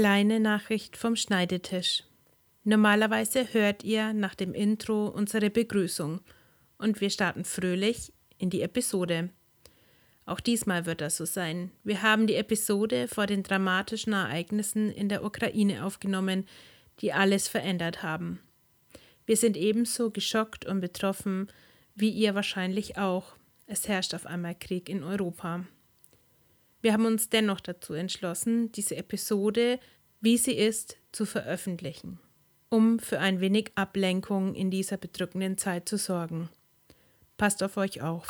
kleine Nachricht vom Schneidetisch. Normalerweise hört ihr nach dem Intro unsere Begrüßung und wir starten fröhlich in die Episode. Auch diesmal wird das so sein. Wir haben die Episode vor den dramatischen Ereignissen in der Ukraine aufgenommen, die alles verändert haben. Wir sind ebenso geschockt und betroffen, wie ihr wahrscheinlich auch. Es herrscht auf einmal Krieg in Europa. Wir haben uns dennoch dazu entschlossen, diese Episode, wie sie ist, zu veröffentlichen, um für ein wenig Ablenkung in dieser bedrückenden Zeit zu sorgen. Passt auf euch auf.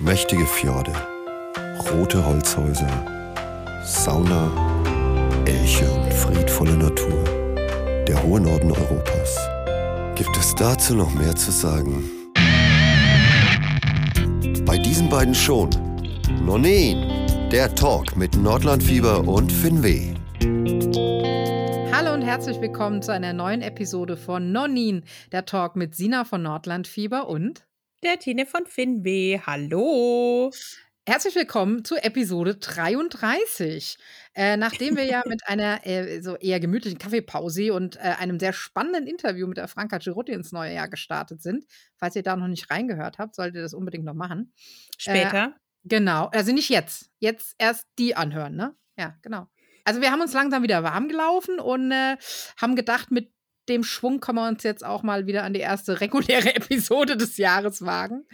Mächtige Fjorde, rote Holzhäuser, Sauna, Elche und friedvolle Natur. Der hohe Norden Europas. Gibt es dazu noch mehr zu sagen? Bei diesen beiden schon Nonin, der Talk mit Nordlandfieber und Finweh. Hallo und herzlich willkommen zu einer neuen Episode von Nonin, der Talk mit Sina von Nordlandfieber und der Tine von Finweh. Hallo. Herzlich willkommen zu Episode 33. Äh, nachdem wir ja mit einer äh, so eher gemütlichen Kaffeepause und äh, einem sehr spannenden Interview mit der Franka Girotti ins neue Jahr gestartet sind, falls ihr da noch nicht reingehört habt, solltet ihr das unbedingt noch machen. Später. Genau, also nicht jetzt. Jetzt erst die anhören, ne? Ja, genau. Also wir haben uns langsam wieder warm gelaufen und äh, haben gedacht, mit dem Schwung können wir uns jetzt auch mal wieder an die erste reguläre Episode des Jahres wagen.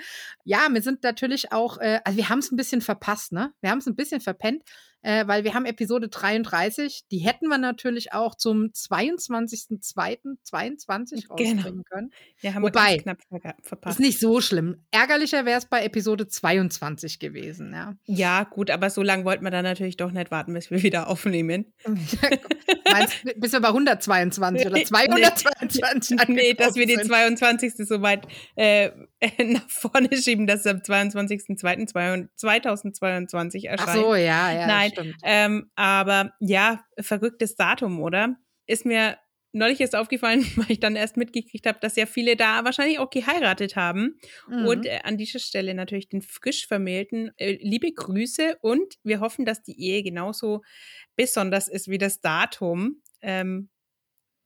Ja, wir sind natürlich auch, äh, also wir haben es ein bisschen verpasst, ne? Wir haben es ein bisschen verpennt, äh, weil wir haben Episode 33, die hätten wir natürlich auch zum 22.02.22 rausbringen genau. können. Ja, haben Wobei, wir knapp verpasst. Ist nicht so schlimm. Ärgerlicher wäre es bei Episode 22 gewesen, ja. Ja, gut, aber so lange wollten wir dann natürlich doch nicht warten, bis wir wieder aufnehmen. Meinst bis wir bei 122 oder 222? Nee, nee dass wir den 22. so weit äh, nach vorne schieben, dass es am 22.02.2022 erscheint. Ach so, ja, ja. Nein, ähm, aber ja, verrücktes Datum, oder? Ist mir neulich erst aufgefallen, weil ich dann erst mitgekriegt habe, dass ja viele da wahrscheinlich auch geheiratet haben. Mhm. Und äh, an dieser Stelle natürlich den frisch Vermählten äh, liebe Grüße und wir hoffen, dass die Ehe genauso besonders ist wie das Datum, ähm,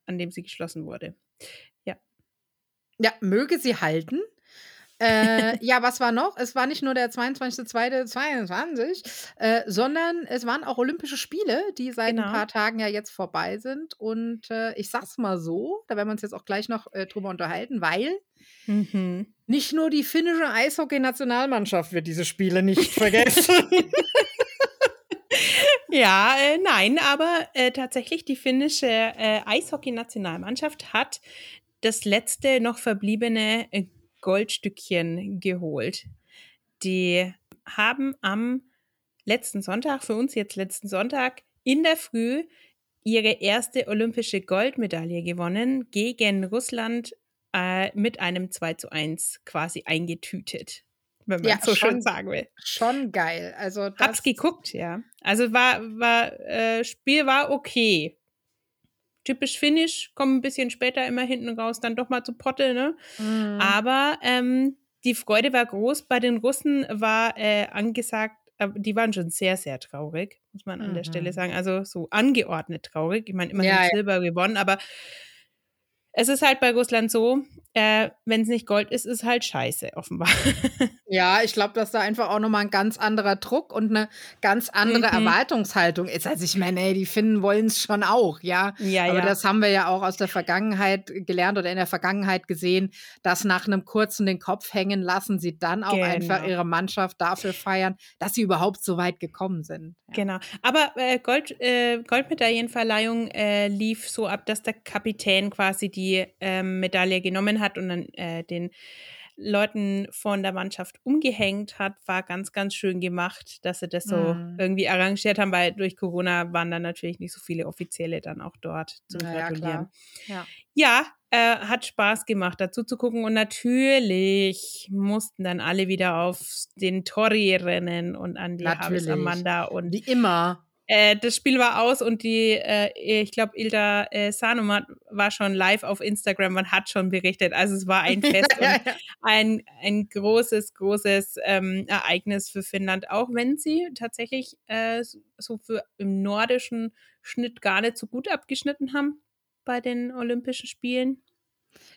an dem sie geschlossen wurde. Ja. Ja, möge sie halten äh, ja, was war noch? Es war nicht nur der 22.02.22, äh, sondern es waren auch Olympische Spiele, die seit genau. ein paar Tagen ja jetzt vorbei sind. Und äh, ich sag's mal so, da werden wir uns jetzt auch gleich noch äh, drüber unterhalten, weil mhm. nicht nur die finnische Eishockey-Nationalmannschaft wird diese Spiele nicht vergessen. Ja, äh, nein, aber äh, tatsächlich die finnische äh, Eishockey-Nationalmannschaft hat das letzte noch verbliebene äh, Goldstückchen geholt. Die haben am letzten Sonntag, für uns jetzt letzten Sonntag, in der Früh ihre erste olympische Goldmedaille gewonnen gegen Russland äh, mit einem 2 zu 1 quasi eingetütet. Wenn man ja, so schon, schön sagen will. Schon geil. Also das Hab's geguckt, ja. Also war, war äh, Spiel war okay typisch Finnisch, kommen ein bisschen später immer hinten raus, dann doch mal zu Potte, ne? Mhm. Aber ähm, die Freude war groß. Bei den Russen war äh, angesagt, äh, die waren schon sehr, sehr traurig, muss man an mhm. der Stelle sagen. Also so angeordnet traurig. Ich meine, immerhin ja, Silber ja. gewonnen, aber es ist halt bei Russland so, äh, wenn es nicht Gold ist, ist halt scheiße, offenbar. ja, ich glaube, dass da einfach auch nochmal ein ganz anderer Druck und eine ganz andere mhm. Erwartungshaltung ist. Also ich meine, ey, die Finnen wollen es schon auch, ja. ja Aber ja. das haben wir ja auch aus der Vergangenheit gelernt oder in der Vergangenheit gesehen, dass nach einem kurzen den Kopf hängen lassen, sie dann auch genau. einfach ihre Mannschaft dafür feiern, dass sie überhaupt so weit gekommen sind. Ja. Genau. Aber äh, Gold, äh, Goldmedaillenverleihung äh, lief so ab, dass der Kapitän quasi die ähm, Medaille genommen hat und dann äh, den Leuten von der Mannschaft umgehängt hat, war ganz, ganz schön gemacht, dass sie das so mhm. irgendwie arrangiert haben, weil durch Corona waren dann natürlich nicht so viele Offizielle dann auch dort zum naja, Gratulieren. Ja, ja äh, hat Spaß gemacht, dazu zu gucken und natürlich mussten dann alle wieder auf den Tori rennen und an die Habis Amanda und wie immer äh, das Spiel war aus und die, äh, ich glaube, Ilda äh, Sanomat war schon live auf Instagram und hat schon berichtet. Also es war ein Fest ja. ein, ein großes, großes ähm, Ereignis für Finnland, auch wenn sie tatsächlich äh, so für im nordischen Schnitt gar nicht so gut abgeschnitten haben bei den Olympischen Spielen.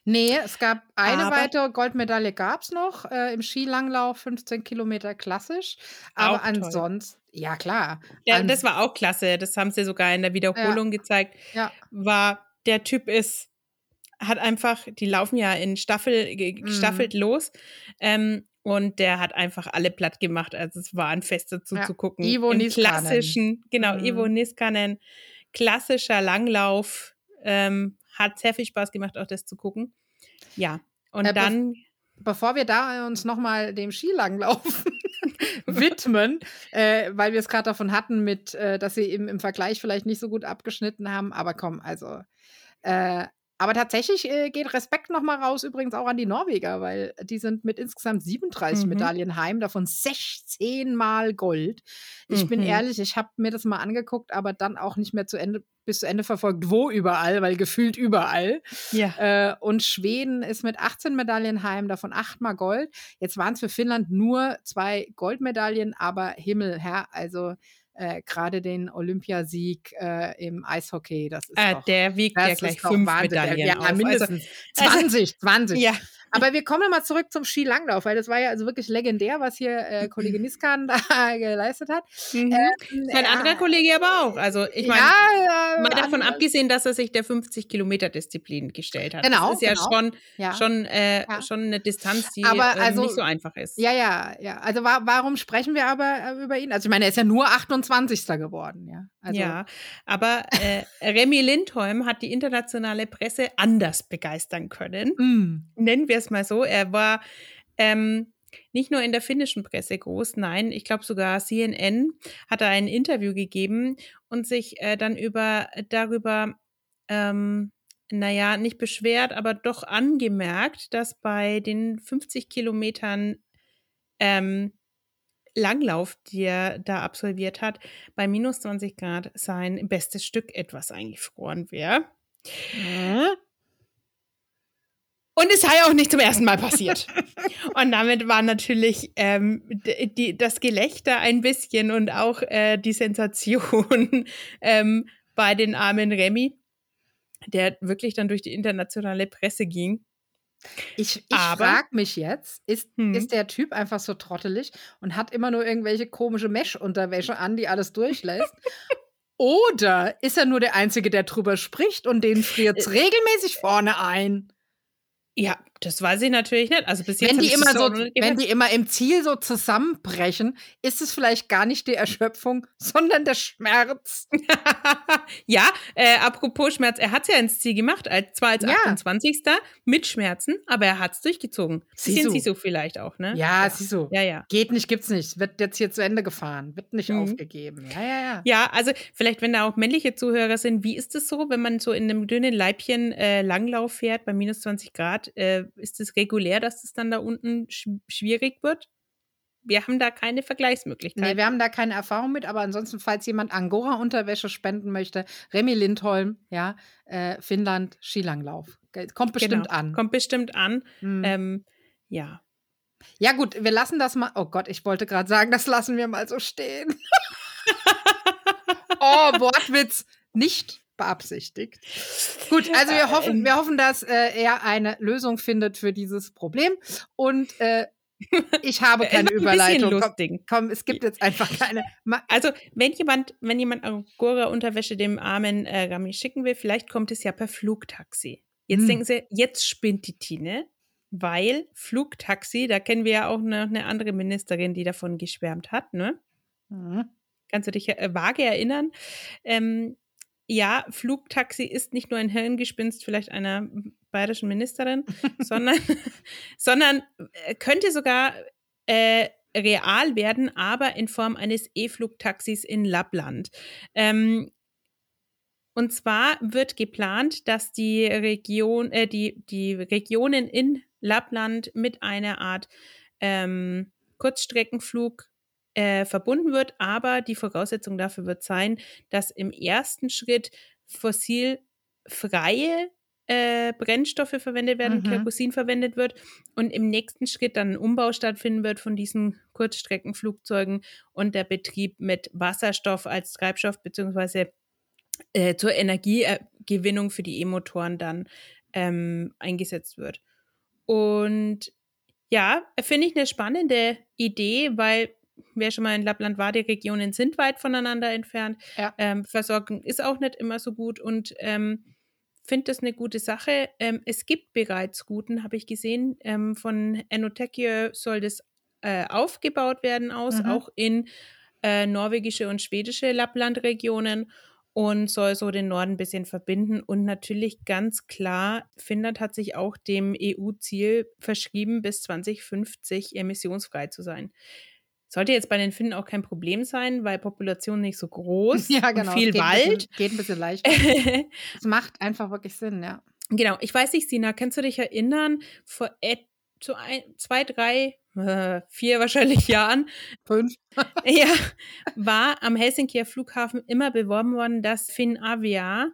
Nee, es gab eine aber, weitere Goldmedaille gab es noch äh, im Skilanglauf, 15 Kilometer klassisch. Aber ansonsten, ja klar. Ja, das war auch klasse. Das haben sie sogar in der Wiederholung ja. gezeigt. Ja. War, der Typ ist, hat einfach, die laufen ja in Staffel, gestaffelt mhm. los. Ähm, und der hat einfach alle platt gemacht. Also es war ein Fest dazu ja. zu gucken. Ivo Im Niskanen. klassischen, genau, mhm. Ivo Niskanen, klassischer Langlauf. Ähm, hat sehr viel Spaß gemacht, auch das zu gucken. Ja, und äh, dann. Bevor wir da uns nochmal dem Skilanglauf widmen, äh, weil wir es gerade davon hatten, mit, äh, dass sie eben im Vergleich vielleicht nicht so gut abgeschnitten haben. Aber komm, also äh, aber tatsächlich äh, geht Respekt nochmal raus, übrigens auch an die Norweger, weil die sind mit insgesamt 37 mhm. Medaillen heim, davon 16 Mal Gold. Ich mhm. bin ehrlich, ich habe mir das mal angeguckt, aber dann auch nicht mehr zu Ende, bis zu Ende verfolgt, wo überall, weil gefühlt überall. Ja. Äh, und Schweden ist mit 18 Medaillen heim, davon 8 Mal Gold. Jetzt waren es für Finnland nur zwei Goldmedaillen, aber Himmel, Herr, also äh, gerade den Olympiasieg äh, im Eishockey. Das ist äh, doch, der wiegt ja gleich fünf Medaillen. Ja, auf. mindestens also, 20, 20. Ja. Aber wir kommen mal zurück zum Skilanglauf, weil das war ja also wirklich legendär, was hier äh, Kollege Niskan da geleistet hat. Mhm. Ähm, Mein anderer Kollege aber auch. Also ich meine, ja, mal davon abgesehen, dass er sich der 50 Kilometer Disziplin gestellt hat. Genau. Das ist ja genau. schon, ja. Schon, äh, ja. schon eine Distanz, die aber, ähm, also, nicht so einfach ist. Ja, ja, ja. Also wa warum sprechen wir aber äh, über ihn? Also ich meine, er ist ja nur 28. geworden, ja. Also, ja, aber äh, Remy Lindholm hat die internationale Presse anders begeistern können. Mm. Nennen wir es mal so. Er war ähm, nicht nur in der finnischen Presse groß, nein, ich glaube sogar CNN hat er ein Interview gegeben und sich äh, dann über darüber, ähm, naja, nicht beschwert, aber doch angemerkt, dass bei den 50 Kilometern ähm, Langlauf, die er da absolviert hat, bei minus 20 Grad sein bestes Stück etwas eingefroren wäre. Und es sei auch nicht zum ersten Mal passiert. und damit war natürlich ähm, die, das Gelächter ein bisschen und auch äh, die Sensation ähm, bei den armen Remy, der wirklich dann durch die internationale Presse ging. Ich, ich frage mich jetzt, ist, hm. ist der Typ einfach so trottelig und hat immer nur irgendwelche komische Mesh-Unterwäsche an, die alles durchlässt? Oder ist er nur der Einzige, der drüber spricht und den friert es äh, regelmäßig vorne ein? Ja, das weiß ich natürlich nicht. Also bis jetzt wenn die immer so, wenn die immer im Ziel so zusammenbrechen, ist es vielleicht gar nicht die Erschöpfung, sondern der Schmerz. ja, äh, apropos Schmerz, er hat es ja ins Ziel gemacht, als, zwar als ja. 28. mit Schmerzen, aber er hat es durchgezogen. Bisschen sie so vielleicht auch, ne? Ja, ja. so. Ja, ja. Geht nicht, gibt's nicht. Wird jetzt hier zu Ende gefahren, wird nicht mhm. aufgegeben. Ja, ja, ja. Ja, also vielleicht, wenn da auch männliche Zuhörer sind, wie ist es so, wenn man so in einem dünnen Leibchen äh, Langlauf fährt bei minus 20 Grad? Äh, ist es regulär, dass es dann da unten sch schwierig wird? Wir haben da keine Vergleichsmöglichkeit. Nee, wir haben da keine Erfahrung mit, aber ansonsten, falls jemand Angora-Unterwäsche spenden möchte, Remy Lindholm, ja, äh, Finnland, Skilanglauf. Kommt bestimmt genau, an. Kommt bestimmt an. Mhm. Ähm, ja. Ja, gut, wir lassen das mal. Oh Gott, ich wollte gerade sagen, das lassen wir mal so stehen. oh, Wortwitz. Nicht beabsichtigt. Gut, also wir hoffen, wir hoffen, dass äh, er eine Lösung findet für dieses Problem. Und äh, ich habe keine Überleitung. Komm, komm, es gibt jetzt einfach keine. Ma also, wenn jemand, wenn jemand Angora-Unterwäsche dem armen äh, Rami schicken will, vielleicht kommt es ja per Flugtaxi. Jetzt hm. denken sie, jetzt spinnt die Tine, weil Flugtaxi, da kennen wir ja auch noch eine andere Ministerin, die davon geschwärmt hat, ne? Mhm. Kannst du dich äh, vage erinnern? Ähm, ja, Flugtaxi ist nicht nur ein Hirngespinst vielleicht einer bayerischen Ministerin, sondern, sondern äh, könnte sogar äh, real werden, aber in Form eines E-Flugtaxis in Lappland. Ähm, und zwar wird geplant, dass die Region, äh, die, die Regionen in Lappland mit einer Art ähm, Kurzstreckenflug äh, verbunden wird. Aber die Voraussetzung dafür wird sein, dass im ersten Schritt fossilfreie äh, Brennstoffe verwendet werden, mhm. Kerosin verwendet wird und im nächsten Schritt dann ein Umbau stattfinden wird von diesen Kurzstreckenflugzeugen und der Betrieb mit Wasserstoff als Treibstoff beziehungsweise äh, zur Energiegewinnung für die E-Motoren dann ähm, eingesetzt wird. Und ja, finde ich eine spannende Idee, weil wer schon mal in Lappland war, die Regionen sind weit voneinander entfernt. Ja. Ähm, Versorgung ist auch nicht immer so gut und ähm, finde das eine gute Sache. Ähm, es gibt bereits Routen, habe ich gesehen. Ähm, von Enotekio soll das äh, aufgebaut werden aus, mhm. auch in äh, norwegische und schwedische Lapplandregionen und soll so den Norden ein bisschen verbinden. Und natürlich ganz klar, Finnland hat sich auch dem EU-Ziel verschrieben, bis 2050 emissionsfrei zu sein. Sollte jetzt bei den Finnen auch kein Problem sein, weil Population nicht so groß, ja, genau. viel geht Wald. Ein bisschen, geht ein bisschen leichter. es macht einfach wirklich Sinn, ja. Genau. Ich weiß nicht, Sina, kannst du dich erinnern, vor zu ein, zwei, drei, äh, vier wahrscheinlich Jahren. Fünf. ja, war am Helsinkier Flughafen immer beworben worden, dass Finavia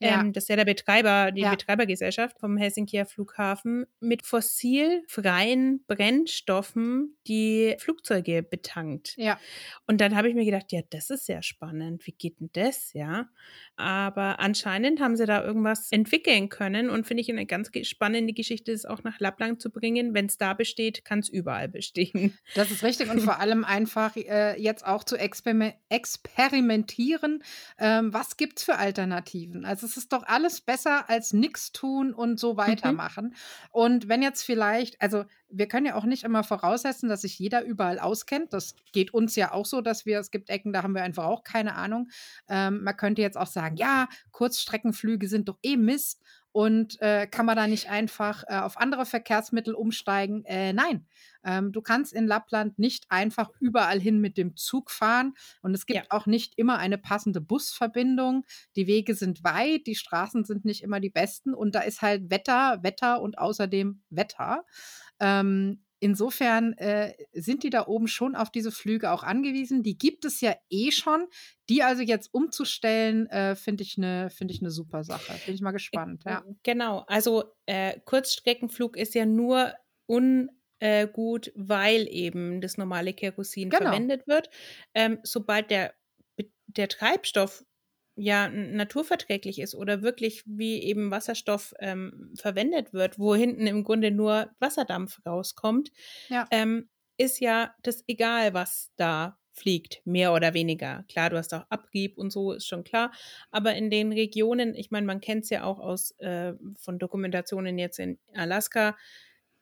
ja. Ähm, das ist ja der Betreiber, die ja. Betreibergesellschaft vom Helsinkier Flughafen, mit fossilfreien Brennstoffen die Flugzeuge betankt. Ja. Und dann habe ich mir gedacht, ja, das ist sehr spannend. Wie geht denn das, ja? Aber anscheinend haben sie da irgendwas entwickeln können und finde ich eine ganz spannende Geschichte, das auch nach Lappland zu bringen. Wenn es da besteht, kann es überall bestehen. Das ist richtig und vor allem einfach äh, jetzt auch zu experimentieren. Ähm, was gibt es für Alternativen? Also es ist doch alles besser als nichts tun und so mhm. weitermachen. Mhm. Und wenn jetzt vielleicht, also wir können ja auch nicht immer voraussetzen, dass sich jeder überall auskennt. Das geht uns ja auch so, dass wir, es gibt Ecken, da haben wir einfach auch keine Ahnung. Ähm, man könnte jetzt auch sagen, ja, Kurzstreckenflüge sind doch eh Mist und äh, kann man da nicht einfach äh, auf andere Verkehrsmittel umsteigen? Äh, nein, ähm, du kannst in Lappland nicht einfach überall hin mit dem Zug fahren und es gibt ja. auch nicht immer eine passende Busverbindung. Die Wege sind weit, die Straßen sind nicht immer die besten und da ist halt Wetter, Wetter und außerdem Wetter. Ähm, insofern äh, sind die da oben schon auf diese Flüge auch angewiesen. Die gibt es ja eh schon. Die also jetzt umzustellen, äh, finde ich eine find ich ne super Sache. Bin ich mal gespannt. Ja. Genau, also äh, Kurzstreckenflug ist ja nur ungut, weil eben das normale Kerosin genau. verwendet wird. Ähm, sobald der, der Treibstoff ja naturverträglich ist oder wirklich wie eben Wasserstoff ähm, verwendet wird, wo hinten im Grunde nur Wasserdampf rauskommt, ja. ähm, ist ja das egal, was da fliegt, mehr oder weniger. Klar, du hast auch Abrieb und so, ist schon klar. Aber in den Regionen, ich meine, man kennt es ja auch aus äh, von Dokumentationen jetzt in Alaska,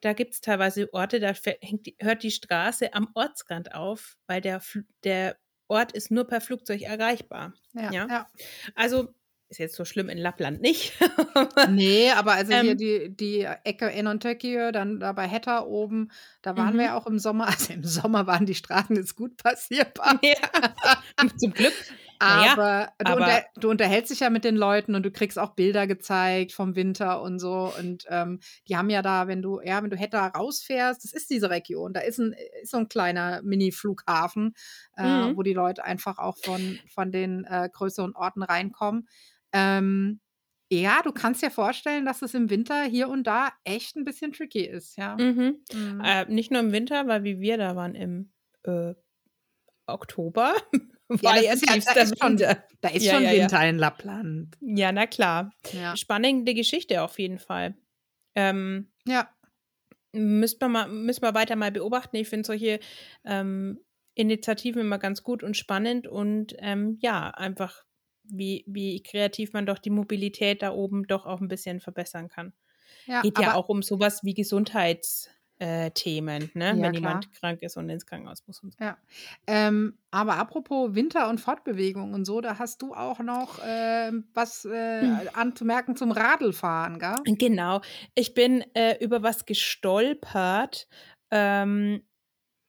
da gibt es teilweise Orte, da hängt, hört die Straße am Ortsrand auf, weil der, der Ort ist nur per Flugzeug erreichbar. Ja, ja? ja. Also ist jetzt so schlimm in Lappland nicht. nee, aber also ähm, hier die, die Ecke Enontöki, dann da bei Hetta oben, da waren -hmm. wir auch im Sommer. Also im Sommer waren die Straßen jetzt gut passierbar. Ja. Zum Glück. Aber, ja, du, aber unter, du, unterhältst dich ja mit den Leuten und du kriegst auch Bilder gezeigt vom Winter und so. Und ähm, die haben ja da, wenn du, ja, wenn du Hetta rausfährst, das ist diese Region, da ist, ein, ist so ein kleiner Mini-Flughafen, äh, mhm. wo die Leute einfach auch von, von den äh, größeren Orten reinkommen. Ähm, ja, du kannst dir vorstellen, dass es im Winter hier und da echt ein bisschen tricky ist, ja. Mhm. Mhm. Äh, nicht nur im Winter, weil wie wir da waren im äh, Oktober. War ja, ist ja, da ist schon, da ist ja, schon ja, Winter in Lappland. Ja, na klar. Spannende Geschichte auf jeden Fall. Ähm, ja. Müssen wir, mal, müssen wir weiter mal beobachten. Ich finde solche ähm, Initiativen immer ganz gut und spannend und ähm, ja, einfach wie, wie kreativ man doch die Mobilität da oben doch auch ein bisschen verbessern kann. Ja, Geht ja auch um sowas wie Gesundheits- äh, Themen, ne? Ja, wenn klar. jemand krank ist und ins Krankenhaus muss und so. Ja. Ähm, aber apropos Winter und Fortbewegung und so, da hast du auch noch äh, was äh, hm. anzumerken zum Radlfahren, gell? Genau. Ich bin äh, über was gestolpert, ähm,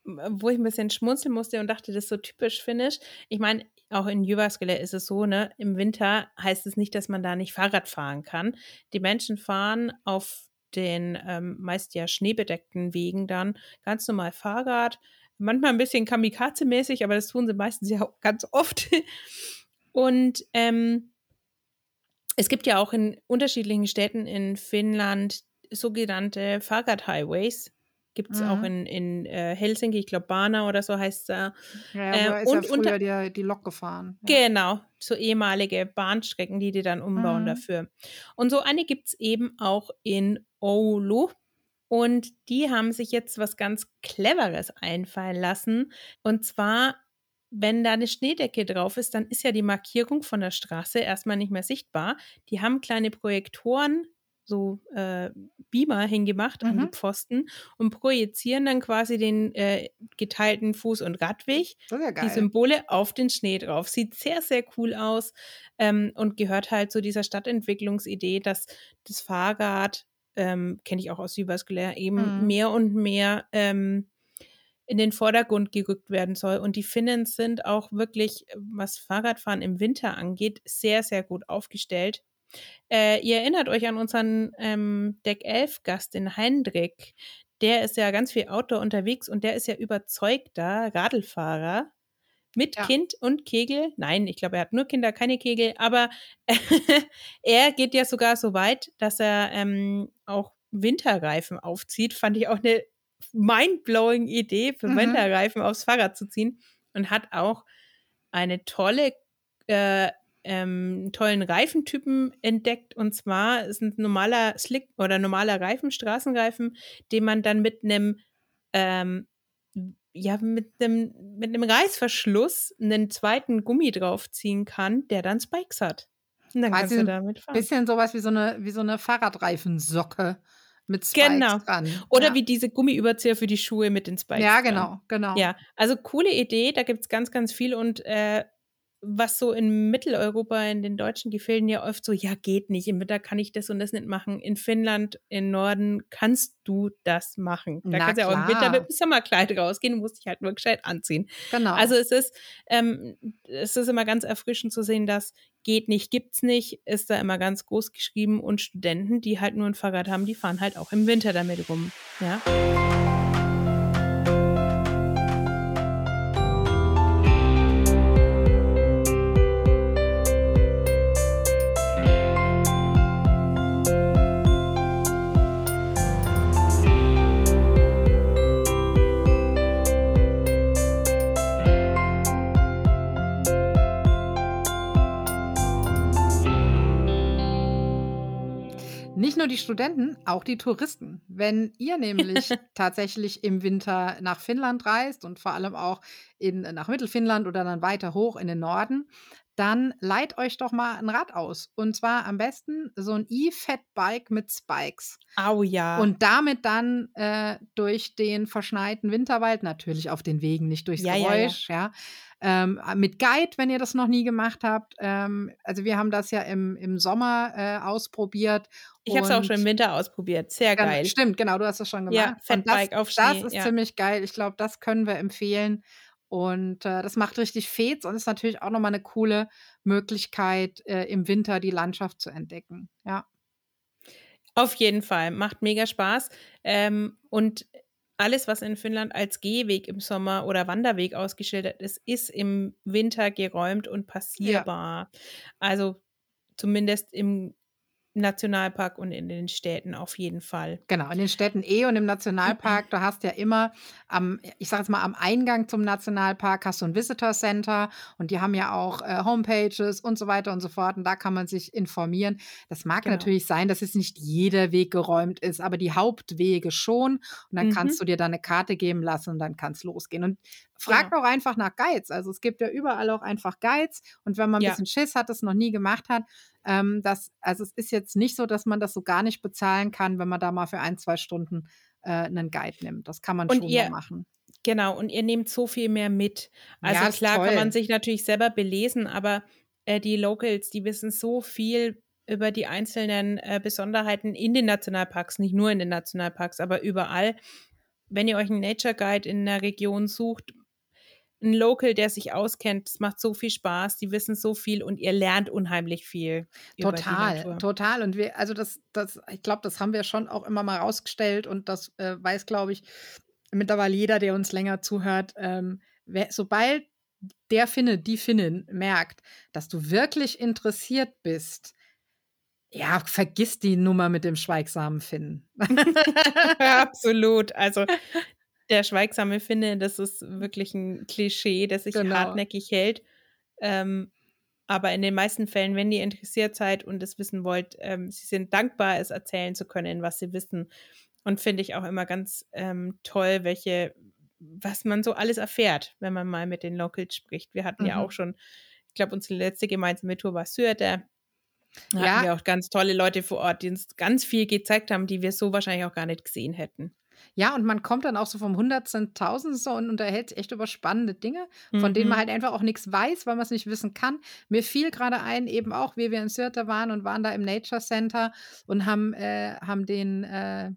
wo ich ein bisschen schmunzeln musste und dachte, das ist so typisch finnisch. Ich meine, auch in Jyväskylä ist es so, ne, im Winter heißt es nicht, dass man da nicht Fahrrad fahren kann. Die Menschen fahren auf den ähm, meist ja schneebedeckten Wegen dann ganz normal Fahrrad. manchmal ein bisschen kamikaze-mäßig, aber das tun sie meistens ja ganz oft. Und ähm, es gibt ja auch in unterschiedlichen Städten in Finnland sogenannte Fahrrad-Highways. Gibt es mhm. auch in, in äh, Helsinki, ich glaube Bana oder so heißt es da. Ja, ja, äh, ist und ja früher unter, die, die Lok gefahren. Ja. Genau, so ehemalige Bahnstrecken, die die dann umbauen mhm. dafür. Und so eine gibt es eben auch in Oulu. Und die haben sich jetzt was ganz Cleveres einfallen lassen. Und zwar, wenn da eine Schneedecke drauf ist, dann ist ja die Markierung von der Straße erstmal nicht mehr sichtbar. Die haben kleine Projektoren, so äh, Beamer hingemacht mhm. an die mhm. Pfosten und projizieren dann quasi den äh, geteilten Fuß- und Radweg, ja die Symbole auf den Schnee drauf. Sieht sehr, sehr cool aus ähm, und gehört halt zu dieser Stadtentwicklungsidee, dass das Fahrrad ähm, kenne ich auch aus Südwaskulär, eben mhm. mehr und mehr ähm, in den Vordergrund gerückt werden soll. Und die Finnen sind auch wirklich, was Fahrradfahren im Winter angeht, sehr, sehr gut aufgestellt. Äh, ihr erinnert euch an unseren ähm, Deck 11 Gast, den Hendrik. Der ist ja ganz viel Outdoor unterwegs und der ist ja überzeugter Radlfahrer mit ja. Kind und Kegel. Nein, ich glaube, er hat nur Kinder, keine Kegel, aber er geht ja sogar so weit, dass er ähm, auch Winterreifen aufzieht. Fand ich auch eine mindblowing Idee, für mhm. Winterreifen aufs Fahrrad zu ziehen und hat auch eine tolle äh, ähm, tollen Reifentypen entdeckt. Und zwar ist ein normaler Slick oder normaler Reifen, Straßenreifen, den man dann mit einem ähm, ja, mit einem, mit einem Reißverschluss einen zweiten Gummi draufziehen kann, der dann Spikes hat. Und dann kannst du damit fahren. Bisschen sowas wie so eine, wie so eine Fahrradreifensocke mit Spikes genau. dran. Oder ja. wie diese Gummiüberzieher für die Schuhe mit den Spikes. Ja, genau, dran. genau. Ja, also coole Idee, da gibt es ganz, ganz viel und äh, was so in Mitteleuropa, in den deutschen Gefilden ja oft so, ja, geht nicht, im Winter kann ich das und das nicht machen. In Finnland, im Norden kannst du das machen. Da Na kannst du ja auch im Winter mit dem Sommerkleid rausgehen, musst dich halt nur gescheit anziehen. Genau. Also es ist, ähm, es ist immer ganz erfrischend zu sehen, dass geht nicht, gibt's nicht, ist da immer ganz groß geschrieben und Studenten, die halt nur ein Fahrrad haben, die fahren halt auch im Winter damit rum. Ja. Nur die Studenten, auch die Touristen. Wenn ihr nämlich tatsächlich im Winter nach Finnland reist und vor allem auch in, nach Mittelfinnland oder dann weiter hoch in den Norden, dann leiht euch doch mal ein Rad aus. Und zwar am besten so ein E-Fat-Bike mit Spikes. Au ja. Und damit dann äh, durch den verschneiten Winterwald, natürlich auf den Wegen, nicht durchs ja, Geräusch, ja, ja. ja ähm, mit Guide, wenn ihr das noch nie gemacht habt. Ähm, also wir haben das ja im, im Sommer äh, ausprobiert. Ich habe es auch schon im Winter ausprobiert. Sehr geil. Stimmt, genau, du hast das schon gemacht. Ja, Fatbike auf Schnee. Das ist ja. ziemlich geil. Ich glaube, das können wir empfehlen. Und äh, das macht richtig Fets und ist natürlich auch nochmal eine coole Möglichkeit, äh, im Winter die Landschaft zu entdecken. Ja. Auf jeden Fall. Macht mega Spaß. Ähm, und alles, was in Finnland als Gehweg im Sommer oder Wanderweg ausgeschildert ist, ist im Winter geräumt und passierbar. Ja. Also zumindest im Nationalpark und in den Städten auf jeden Fall. Genau, in den Städten eh und im Nationalpark, du hast ja immer am, ich sag jetzt mal, am Eingang zum Nationalpark hast du ein Visitor Center und die haben ja auch äh, Homepages und so weiter und so fort und da kann man sich informieren. Das mag genau. natürlich sein, dass es nicht jeder Weg geräumt ist, aber die Hauptwege schon und dann mhm. kannst du dir da eine Karte geben lassen und dann kann es losgehen. Und fragt ja. auch einfach nach Guides. Also es gibt ja überall auch einfach Guides und wenn man ein ja. bisschen Schiss hat, das noch nie gemacht hat, ähm, das, also es ist jetzt nicht so, dass man das so gar nicht bezahlen kann, wenn man da mal für ein, zwei Stunden äh, einen Guide nimmt. Das kann man und schon ihr, mal machen. Genau, und ihr nehmt so viel mehr mit. Also ja, klar toll. kann man sich natürlich selber belesen, aber äh, die Locals, die wissen so viel über die einzelnen äh, Besonderheiten in den Nationalparks, nicht nur in den Nationalparks, aber überall. Wenn ihr euch einen Nature Guide in der Region sucht, ein Local, der sich auskennt. Es macht so viel Spaß, die wissen so viel und ihr lernt unheimlich viel. Total, total. Und wir, also das, das, ich glaube, das haben wir schon auch immer mal rausgestellt und das äh, weiß, glaube ich, mittlerweile jeder, der uns länger zuhört, ähm, wer, sobald der Finne, die Finnin merkt, dass du wirklich interessiert bist, ja, vergiss die Nummer mit dem schweigsamen Finnen. Absolut. Also der schweigsame Finne, das ist wirklich ein Klischee, das sich genau. hartnäckig hält. Ähm, aber in den meisten Fällen, wenn ihr interessiert seid und es wissen wollt, ähm, sie sind dankbar, es erzählen zu können, was sie wissen. Und finde ich auch immer ganz ähm, toll, welche, was man so alles erfährt, wenn man mal mit den Locals spricht. Wir hatten mhm. ja auch schon, ich glaube, unsere letzte gemeinsame Tour war Sürde. Da ja. hatten wir auch ganz tolle Leute vor Ort, die uns ganz viel gezeigt haben, die wir so wahrscheinlich auch gar nicht gesehen hätten. Ja, und man kommt dann auch so vom Hundertsten, Tausendsten und unterhält sich echt über spannende Dinge, von mhm. denen man mhm. halt einfach auch nichts weiß, weil man es nicht wissen kann. Mir fiel gerade ein, eben auch, wie wir in Sirte waren und waren da im Nature Center und haben, äh, haben den, äh,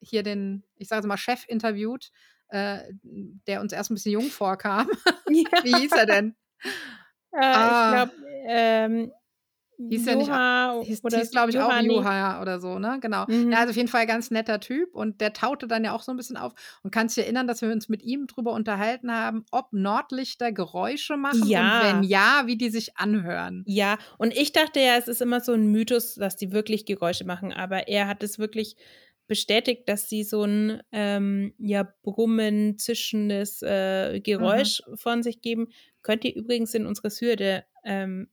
hier den, ich sage mal, Chef interviewt, äh, der uns erst ein bisschen jung vorkam. Ja. wie hieß er denn? Äh, ah. Ich glaube, ähm, Hieß ja nicht, hieß, hieß glaube ich, Johani. auch Juha oder so, ne? Genau. Mhm. Ja, also auf jeden Fall ganz netter Typ und der taute dann ja auch so ein bisschen auf und kannst dich erinnern, dass wir uns mit ihm drüber unterhalten haben, ob Nordlichter Geräusche machen ja. und wenn ja, wie die sich anhören. Ja, und ich dachte ja, es ist immer so ein Mythos, dass die wirklich Geräusche machen, aber er hat es wirklich bestätigt, dass sie so ein ähm, ja, brummen, zischendes äh, Geräusch mhm. von sich geben. Könnt ihr übrigens in unserer Hürde ähm,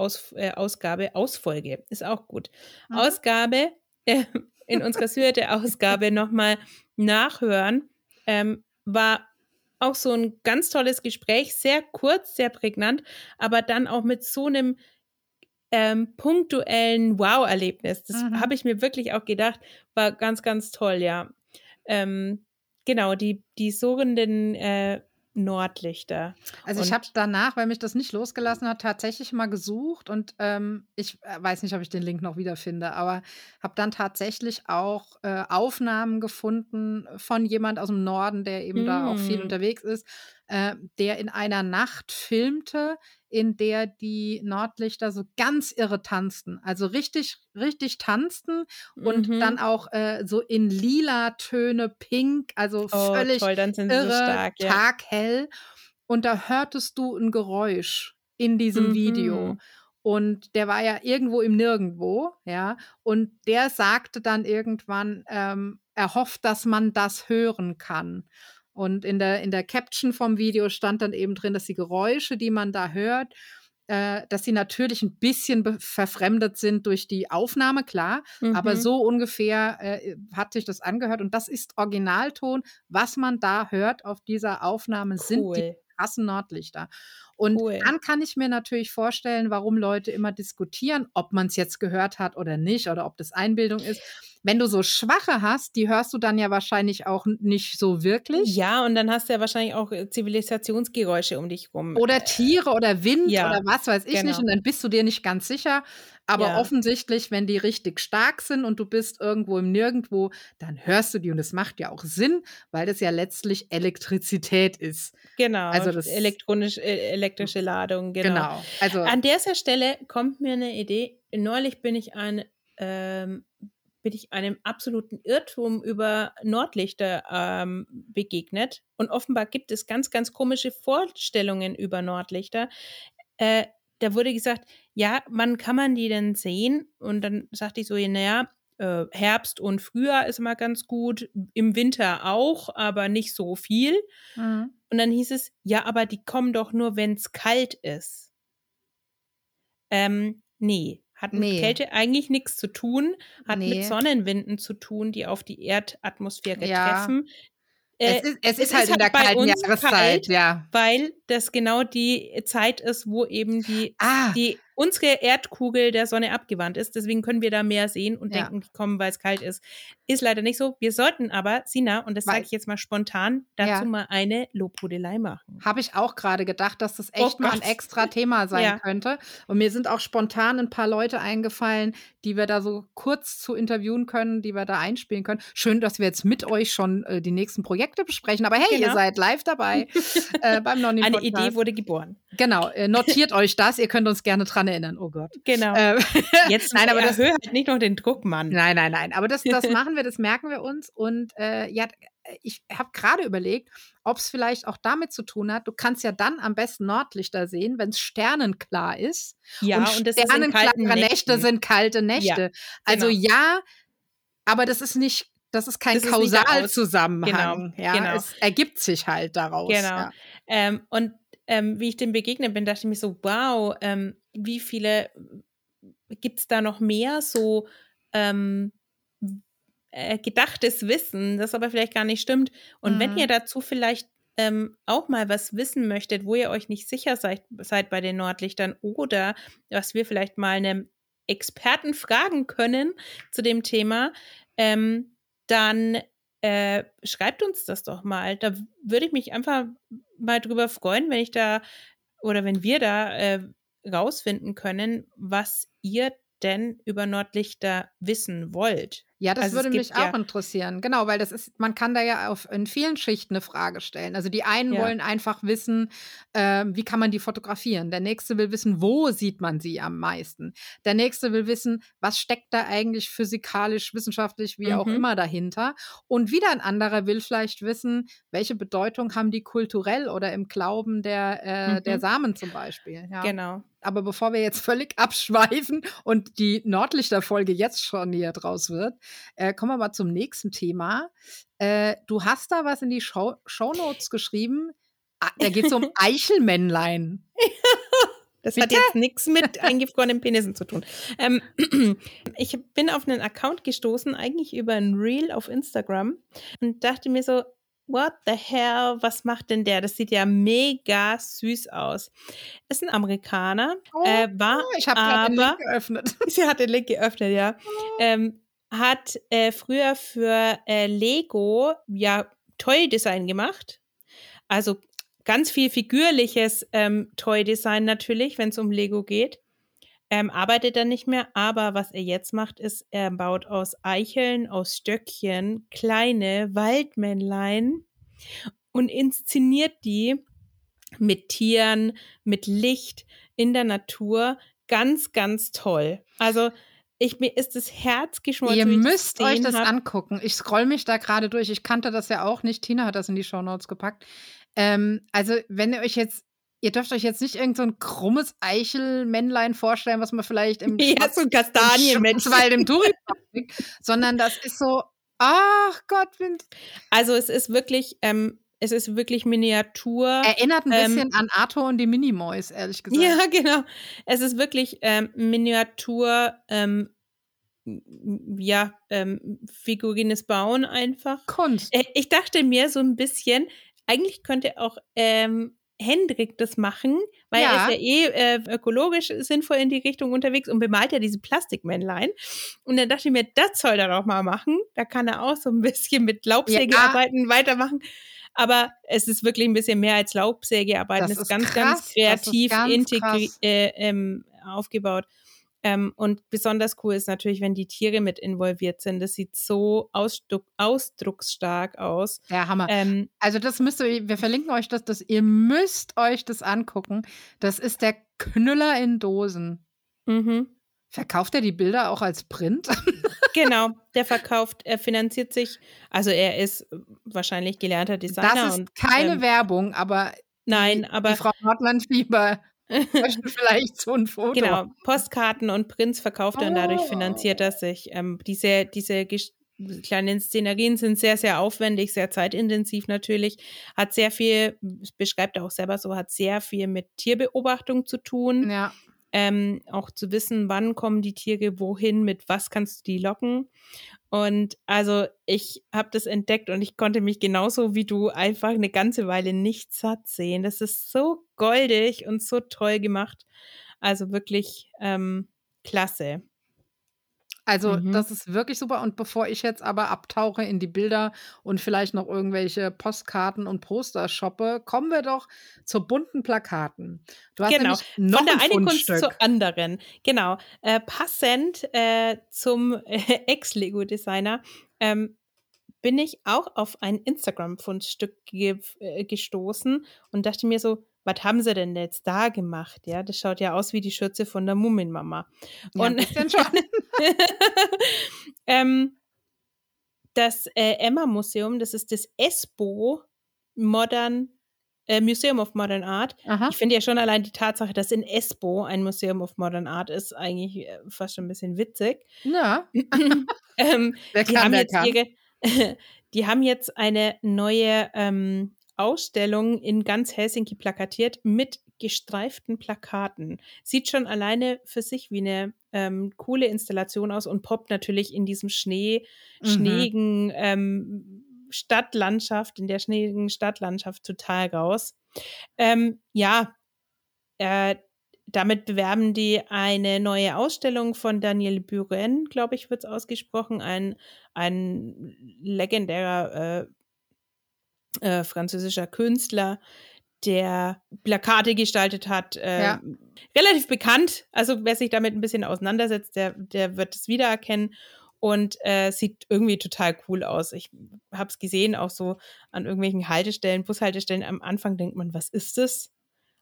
aus, äh, Ausgabe, Ausfolge, ist auch gut. Mhm. Ausgabe, äh, in unserer Syrte-Ausgabe nochmal nachhören, ähm, war auch so ein ganz tolles Gespräch, sehr kurz, sehr prägnant, aber dann auch mit so einem ähm, punktuellen Wow-Erlebnis. Das mhm. habe ich mir wirklich auch gedacht, war ganz, ganz toll, ja. Ähm, genau, die, die surrenden äh, Nordlichter. Also ich habe danach, weil mich das nicht losgelassen hat, tatsächlich mal gesucht und ähm, ich äh, weiß nicht, ob ich den Link noch wiederfinde, aber habe dann tatsächlich auch äh, Aufnahmen gefunden von jemand aus dem Norden, der eben mm. da auch viel hm. unterwegs ist, äh, der in einer Nacht filmte, in der die Nordlichter so ganz irre tanzten. Also richtig, richtig tanzten und mhm. dann auch äh, so in lila Töne, pink, also oh, völlig toll, irre, so stark, ja. taghell. Und da hörtest du ein Geräusch in diesem mhm. Video. Und der war ja irgendwo im Nirgendwo, ja. Und der sagte dann irgendwann, ähm, er hofft, dass man das hören kann. Und in der, in der Caption vom Video stand dann eben drin, dass die Geräusche, die man da hört, äh, dass sie natürlich ein bisschen verfremdet sind durch die Aufnahme, klar. Mhm. Aber so ungefähr äh, hat sich das angehört. Und das ist Originalton. Was man da hört auf dieser Aufnahme cool. sind die krassen Nordlichter. Und cool. dann kann ich mir natürlich vorstellen, warum Leute immer diskutieren, ob man es jetzt gehört hat oder nicht oder ob das Einbildung ist. Wenn du so Schwache hast, die hörst du dann ja wahrscheinlich auch nicht so wirklich. Ja, und dann hast du ja wahrscheinlich auch äh, Zivilisationsgeräusche um dich rum. Oder Tiere oder Wind ja, oder was weiß ich genau. nicht. Und dann bist du dir nicht ganz sicher. Aber ja. offensichtlich, wenn die richtig stark sind und du bist irgendwo im Nirgendwo, dann hörst du die. Und das macht ja auch Sinn, weil das ja letztlich Elektrizität ist. Genau. Also das elektronisch, äh, elektrische Ladung. Genau. genau. Also an dieser Stelle kommt mir eine Idee. Neulich bin ich ein ähm, bin ich einem absoluten Irrtum über Nordlichter ähm, begegnet. Und offenbar gibt es ganz, ganz komische Vorstellungen über Nordlichter. Äh, da wurde gesagt, ja, wann kann man die denn sehen? Und dann sagte ich so, naja, äh, Herbst und Frühjahr ist mal ganz gut, im Winter auch, aber nicht so viel. Mhm. Und dann hieß es, ja, aber die kommen doch nur, wenn es kalt ist. Ähm, nee, hat mit nee. Kälte eigentlich nichts zu tun, hat nee. mit Sonnenwinden zu tun, die auf die Erdatmosphäre ja. treffen. Äh, es ist, es ist halt in der halt kalten Jahreszeit, kalt, ja. Weil das genau die Zeit ist, wo eben die, ah. die unsere Erdkugel der Sonne abgewandt ist. Deswegen können wir da mehr sehen und ja. denken, die kommen, weil es kalt ist. Ist leider nicht so. Wir sollten aber, Sina, und das sage ich jetzt mal spontan, dazu ja. mal eine Lobhudelei machen. Habe ich auch gerade gedacht, dass das echt oh mal ein extra Thema sein ja. könnte. Und mir sind auch spontan ein paar Leute eingefallen, die wir da so kurz zu interviewen können, die wir da einspielen können. Schön, dass wir jetzt mit euch schon äh, die nächsten Projekte besprechen. Aber hey, genau. ihr seid live dabei äh, beim Nonni Eine Idee wurde geboren. Genau, äh, notiert euch das, ihr könnt uns gerne dran erinnern. Oh Gott. Genau. Ähm, Jetzt nein, aber das hört nicht nur den Druck, Mann. Nein, nein, nein. Aber das, das machen wir, das merken wir uns. Und äh, ja, ich habe gerade überlegt, ob es vielleicht auch damit zu tun hat, du kannst ja dann am besten Nordlichter sehen, wenn es sternenklar ist. Ja, und, und sternenklare Nächte sind kalte Nächte. Ja, also genau. ja, aber das ist nicht das ist kein Kausalzusammenhang. Genau, ja, genau. Es ergibt sich halt daraus. Genau. Ja. Ähm, und ähm, wie ich dem begegnet bin, dachte ich mir so, wow, ähm, wie viele, gibt es da noch mehr so ähm, äh, gedachtes Wissen, das aber vielleicht gar nicht stimmt. Und mhm. wenn ihr dazu vielleicht ähm, auch mal was wissen möchtet, wo ihr euch nicht sicher seid, seid bei den Nordlichtern oder was wir vielleicht mal einem Experten fragen können zu dem Thema, ähm, dann äh, schreibt uns das doch mal. Da würde ich mich einfach mal drüber freuen, wenn ich da oder wenn wir da äh, rausfinden können, was ihr denn über Nordlichter wissen wollt. Ja, das also würde mich auch ja interessieren. Genau, weil das ist, man kann da ja auf in vielen Schichten eine Frage stellen. Also die einen ja. wollen einfach wissen, äh, wie kann man die fotografieren. Der nächste will wissen, wo sieht man sie am meisten. Der nächste will wissen, was steckt da eigentlich physikalisch, wissenschaftlich, wie mhm. auch immer dahinter. Und wieder ein anderer will vielleicht wissen, welche Bedeutung haben die kulturell oder im Glauben der, äh, mhm. der Samen zum Beispiel. Ja. Genau. Aber bevor wir jetzt völlig abschweifen und die Nordlichterfolge jetzt schon hier draus wird, äh, kommen wir mal zum nächsten Thema. Äh, du hast da was in die Show Shownotes geschrieben. Ah, da geht es um Eichelmännlein. Das Bitte? hat jetzt nichts mit eingefrorenen Penissen zu tun. Ähm, ich bin auf einen Account gestoßen, eigentlich über ein Reel auf Instagram und dachte mir so, what the hell, was macht denn der? Das sieht ja mega süß aus. Ist ein Amerikaner, oh, äh, war ich habe aber, den Link geöffnet. Sie hat den Link geöffnet, ja. Oh. Ähm, hat äh, früher für äh, Lego ja Toy-Design gemacht. Also ganz viel figürliches ähm, Toy-Design natürlich, wenn es um Lego geht. Ähm, arbeitet er nicht mehr, aber was er jetzt macht, ist, er baut aus Eicheln, aus Stöckchen kleine Waldmännlein und inszeniert die mit Tieren, mit Licht in der Natur. Ganz, ganz toll. Also ich, mir ist das Herz geschmolzen. Ihr müsst euch das hab. angucken. Ich scroll mich da gerade durch. Ich kannte das ja auch nicht. Tina hat das in die Shownotes gepackt. Ähm, also, wenn ihr euch jetzt Ihr dürft euch jetzt nicht irgend so ein krummes Eichelmännlein vorstellen, was man vielleicht im ja, Schwarz, so Kastanienmännchen. im Touri sondern das ist so, ach Gott. Also es ist wirklich, ähm, es ist wirklich Miniatur. Erinnert ein ähm, bisschen an Arthur und die Minimoys, ehrlich gesagt. Ja, genau. Es ist wirklich ähm, Miniatur, ähm, ja, ähm, figurines Bauen einfach. Kunst. Äh, ich dachte mir so ein bisschen, eigentlich könnte auch ähm, Hendrik das machen, weil ja. er ist ja eh äh, ökologisch sinnvoll in die Richtung unterwegs und bemalt ja diese Plastikmännlein. Und dann dachte ich mir, das soll er doch mal machen. Da kann er auch so ein bisschen mit Laubsägearbeiten ja. weitermachen. Aber es ist wirklich ein bisschen mehr als Laubsägearbeiten. Das es ist ganz, krass. ganz kreativ integriert äh, ähm, aufgebaut. Ähm, und besonders cool ist natürlich, wenn die Tiere mit involviert sind. Das sieht so ausdruck, ausdrucksstark aus. Ja, Hammer. Ähm, also das müsst ihr, wir verlinken euch das, das, ihr müsst euch das angucken. Das ist der Knüller in Dosen. Mhm. Verkauft er die Bilder auch als Print? genau, der verkauft, er finanziert sich, also er ist wahrscheinlich gelernter Designer. Das ist und, keine ähm, Werbung, aber Nein, aber die Frau Nordland-Fieber vielleicht so ein Foto. Genau, Postkarten und Prints verkauft er und dadurch finanziert er sich. Ähm, diese diese kleinen Szenerien sind sehr, sehr aufwendig, sehr zeitintensiv natürlich, hat sehr viel, beschreibt er auch selber so, hat sehr viel mit Tierbeobachtung zu tun. Ja. Ähm, auch zu wissen, wann kommen die Tiere wohin, mit was kannst du die locken. Und also ich habe das entdeckt und ich konnte mich genauso wie du einfach eine ganze Weile nicht satt sehen. Das ist so goldig und so toll gemacht. Also wirklich ähm, klasse. Also, mhm. das ist wirklich super. Und bevor ich jetzt aber abtauche in die Bilder und vielleicht noch irgendwelche Postkarten und Poster shoppe, kommen wir doch zu bunten Plakaten. Du hast genau. noch Von der ein einen Kunst zur anderen. Genau. Äh, passend äh, zum äh, Ex-Lego-Designer ähm, bin ich auch auf ein Instagram-Fundstück äh, gestoßen und dachte mir so, was haben sie denn jetzt da gemacht? Ja, das schaut ja aus wie die Schürze von der Mummenmama. Und ja, schon. ähm, das äh, Emma-Museum, das ist das ESPO Modern äh, Museum of Modern Art. Aha. Ich finde ja schon allein die Tatsache, dass in Espoo ein Museum of Modern Art ist, eigentlich äh, fast schon ein bisschen witzig. Ja. ähm, wer kann, die haben jetzt ihre, die haben jetzt eine neue ähm, Ausstellung in ganz Helsinki plakatiert mit gestreiften Plakaten. Sieht schon alleine für sich wie eine ähm, coole Installation aus und poppt natürlich in diesem Schnee, mhm. schneeigen ähm, Stadtlandschaft, in der schneeigen Stadtlandschaft total raus. Ähm, ja, äh, damit bewerben die eine neue Ausstellung von Daniel Buren, glaube ich, wird es ausgesprochen, ein, ein legendärer äh, äh, französischer Künstler, der Plakate gestaltet hat. Äh, ja. Relativ bekannt. Also wer sich damit ein bisschen auseinandersetzt, der, der wird es wiedererkennen und äh, sieht irgendwie total cool aus. Ich habe es gesehen, auch so an irgendwelchen Haltestellen, Bushaltestellen. Am Anfang denkt man, was ist das?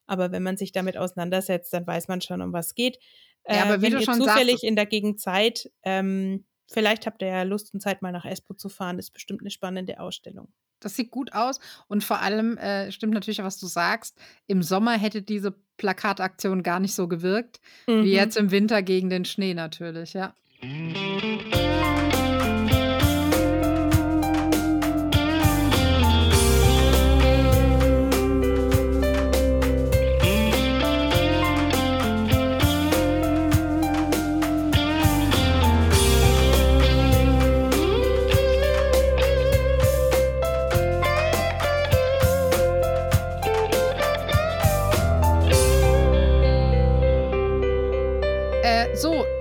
Aber wenn man sich damit auseinandersetzt, dann weiß man schon, um was es geht. Ja, aber äh, wenn ihr zufällig sagst, in der Gegend seid, ähm, vielleicht habt ihr ja Lust und Zeit, mal nach Espoo zu fahren. Ist bestimmt eine spannende Ausstellung. Das sieht gut aus und vor allem äh, stimmt natürlich, was du sagst. Im Sommer hätte diese Plakataktion gar nicht so gewirkt, mhm. wie jetzt im Winter gegen den Schnee natürlich, ja.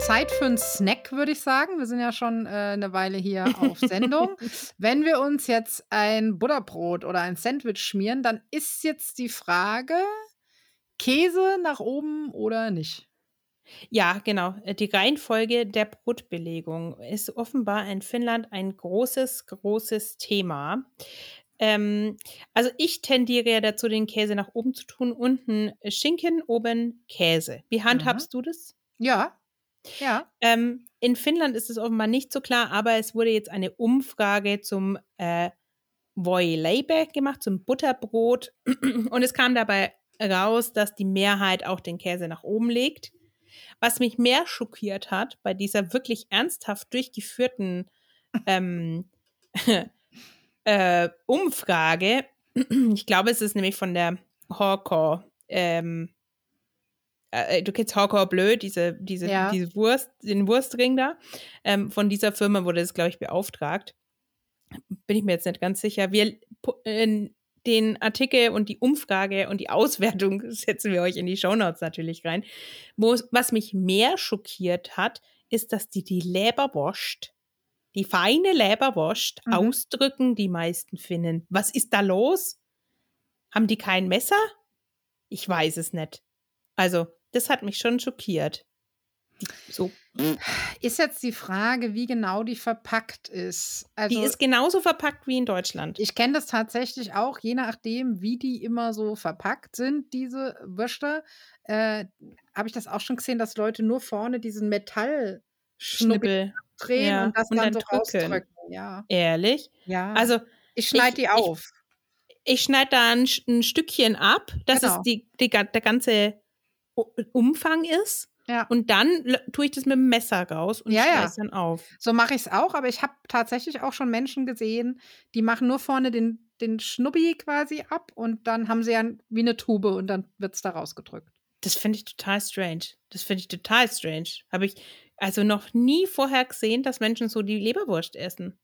Zeit für einen Snack, würde ich sagen. Wir sind ja schon äh, eine Weile hier auf Sendung. Wenn wir uns jetzt ein Butterbrot oder ein Sandwich schmieren, dann ist jetzt die Frage, Käse nach oben oder nicht? Ja, genau. Äh, die Reihenfolge der Brotbelegung ist offenbar in Finnland ein großes, großes Thema. Ähm, also ich tendiere ja dazu, den Käse nach oben zu tun. Unten Schinken, oben Käse. Wie handhabst mhm. du das? Ja, ja. Ähm, in Finnland ist es offenbar nicht so klar, aber es wurde jetzt eine Umfrage zum äh, Voileibe gemacht, zum Butterbrot. Und es kam dabei raus, dass die Mehrheit auch den Käse nach oben legt. Was mich mehr schockiert hat bei dieser wirklich ernsthaft durchgeführten ähm, äh, Umfrage, ich glaube, es ist nämlich von der Hawkor ähm, äh, du kennst Hardcore Bleu, diese, diese, ja. diese Wurst, den Wurstring da. Ähm, von dieser Firma wurde das, glaube ich, beauftragt. Bin ich mir jetzt nicht ganz sicher. Wir äh, den Artikel und die Umfrage und die Auswertung setzen wir euch in die Shownotes natürlich rein. Wo, was mich mehr schockiert hat, ist, dass die die Leberwurst, die feine Leberwurst mhm. ausdrücken, die meisten finden. Was ist da los? Haben die kein Messer? Ich weiß es nicht. Also, das hat mich schon schockiert. So. Ist jetzt die Frage, wie genau die verpackt ist. Also, die ist genauso verpackt wie in Deutschland. Ich kenne das tatsächlich auch, je nachdem, wie die immer so verpackt sind, diese Würste. Äh, Habe ich das auch schon gesehen, dass Leute nur vorne diesen Metallschnibbel drehen ja. und das und dann, dann, so rausdrücken. Ja. Ehrlich? Ja. Also ich schneide die auf. Ich, ich schneide da ein, ein, Stückchen ab. Das genau. ist die, die, der ganze Umfang ist. Ja. Und dann tue ich das mit dem Messer raus und ja, ja. dann auf. So mache ich es auch, aber ich habe tatsächlich auch schon Menschen gesehen, die machen nur vorne den, den Schnubbi quasi ab und dann haben sie ja wie eine Tube und dann wird es da rausgedrückt. Das finde ich total strange. Das finde ich total strange. Habe ich also noch nie vorher gesehen, dass Menschen so die Leberwurst essen.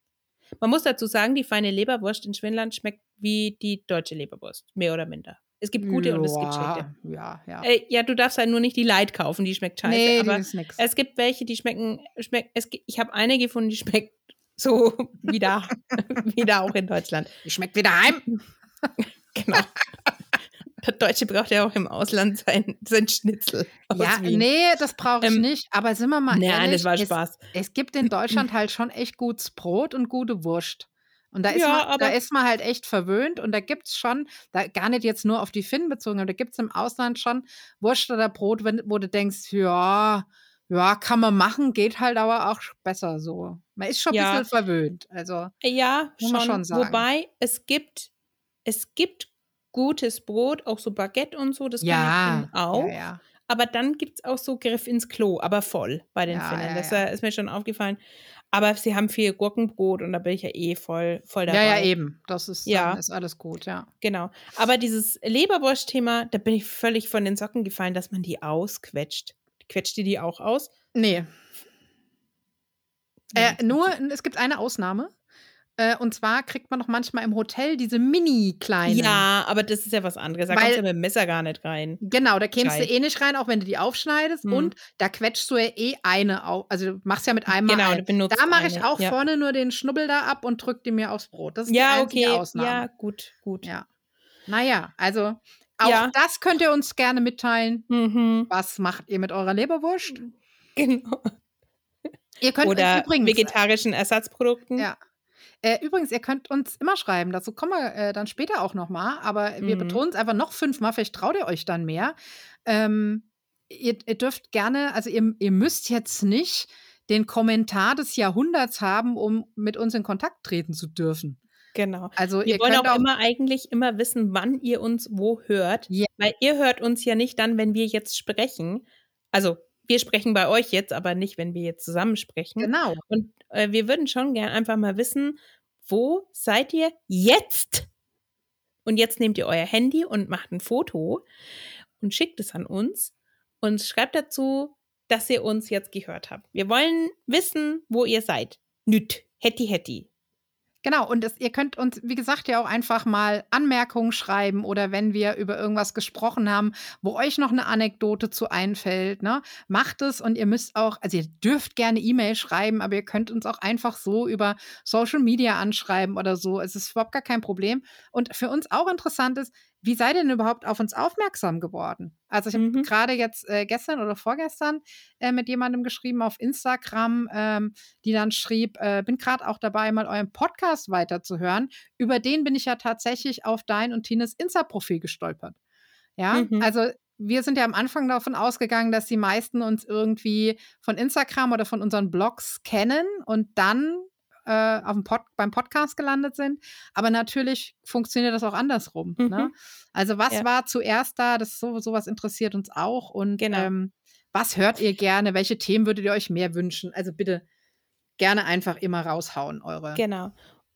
Man muss dazu sagen, die feine Leberwurst in Schwinland schmeckt wie die deutsche Leberwurst, mehr oder minder. Es gibt gute ja, und es gibt schlechte. Ja, ja. Äh, ja, du darfst halt nur nicht die Light kaufen, die schmeckt scheiße. Nee, aber ist nix. es gibt welche, die schmecken, schmeck, es, ich habe eine gefunden, die schmeckt so wie da, wie da auch in Deutschland. Die schmeckt wie daheim. genau. Der Deutsche braucht ja auch im Ausland sein, sein Schnitzel. Ja, Wien. nee, das brauche ich ähm, nicht. Aber sind wir mal nein, ehrlich, das war Spaß. Es, es gibt in Deutschland halt schon echt gutes Brot und gute Wurst. Und da ist, Ja, man, da ist man halt echt verwöhnt und da gibt es schon, da gar nicht jetzt nur auf die Finnen bezogen, aber da gibt es im Ausland schon Wurst oder Brot, wenn, wo du denkst, ja, ja, kann man machen, geht halt aber auch besser so. Man ist schon ein Ja. bisschen verwöhnt. Also, Ja, Muss man schon. schon sagen. Wobei es gibt, es gibt gutes Brot, auch so Baguette und so, das kann ja, ich auch. ja, ja. Aber dann gibt es auch so Griff ins Klo, aber voll bei den Ja, Finnen. ja, das äh, ist mir schon aufgefallen. Aber sie haben viel Gurkenbrot und da bin ich ja eh voll, voll dabei. Ja, ja, eben. Das ist, Ja. ist alles gut, ja. Genau. Aber dieses Leberwurst-Thema, da bin ich völlig von den Socken gefallen, dass man die ausquetscht. Quetscht ihr die auch aus? Nee. Äh, nur, es gibt eine Ausnahme. Äh, und zwar kriegt man noch manchmal im Hotel diese mini-kleinen. Ja, aber das ist ja was anderes. Da Weil- kommst du ja mit dem Messer gar nicht rein. Genau, da kämst du Scheiß. eh nicht rein, auch wenn du die aufschneidest. Mhm. Und da quetschst du ja eh eine auf. Also du machst ja mit einmal Genau, du benutzt Da mache ich auch ja. vorne nur den Schnubbel da ab und drück die mir aufs Brot. Das ist die Ja, einzige okay. Ausnahme. Ja, gut, gut. Ja. Naja, also auch Ja. das könnt ihr uns gerne mitteilen. Mhm. Was macht ihr mit eurer Leberwurst? Genau. Ihr könnt Oder übrigens, vegetarischen Ersatzprodukten. Ja. Äh, übrigens, ihr könnt uns immer schreiben, dazu kommen wir äh, dann später auch nochmal, aber wir Mhm. betonen es einfach noch fünfmal, vielleicht traut ihr euch dann mehr. Ähm, ihr, ihr dürft gerne, also ihr, ihr müsst jetzt nicht den Kommentar des Jahrhunderts haben, um mit uns in Kontakt treten zu dürfen. Genau. Also Wir ihr wollen könnt auch, immer eigentlich immer wissen, wann ihr uns wo hört. Ja. Weil ihr hört uns ja nicht dann, wenn wir jetzt sprechen. Also wir sprechen bei euch jetzt, aber nicht, wenn wir jetzt zusammen sprechen. genau. Und äh, wir würden schon gern einfach mal wissen, wo seid ihr jetzt? Und jetzt nehmt ihr euer Handy und macht ein Foto und schickt es an uns und schreibt dazu, dass ihr uns jetzt gehört habt. Wir wollen wissen, wo ihr seid. Nüt. Hetti, hetti. Genau, und es, ihr könnt uns, wie gesagt, ja auch einfach mal Anmerkungen schreiben oder wenn wir über irgendwas gesprochen haben, wo euch noch eine Anekdote zu einfällt, ne, macht es und ihr müsst auch, also ihr dürft gerne E-Mail schreiben, aber ihr könnt uns auch einfach so über Social Media anschreiben oder so. Es ist überhaupt gar kein Problem. Und für uns auch interessant ist, wie seid ihr denn überhaupt auf uns aufmerksam geworden? Also ich habe Mhm. gerade jetzt äh, gestern oder vorgestern äh, mit jemandem geschrieben auf Instagram, ähm, die dann schrieb, äh, bin gerade auch dabei, mal euren Podcast weiterzuhören. Über den bin ich ja tatsächlich auf dein und Tines Insta-Profil gestolpert. Ja, Mhm. also wir sind ja am Anfang davon ausgegangen, dass die meisten uns irgendwie von Instagram oder von unseren Blogs kennen und dann äh, auf dem Pod beim Podcast gelandet sind. Aber natürlich funktioniert das auch andersrum. Ne? Mhm. Also was Ja. war zuerst da? Das so, sowas interessiert uns auch. Und Genau. ähm, was hört ihr gerne? Welche Themen würdet ihr euch mehr wünschen? Also bitte gerne einfach immer raushauen, eure. Genau.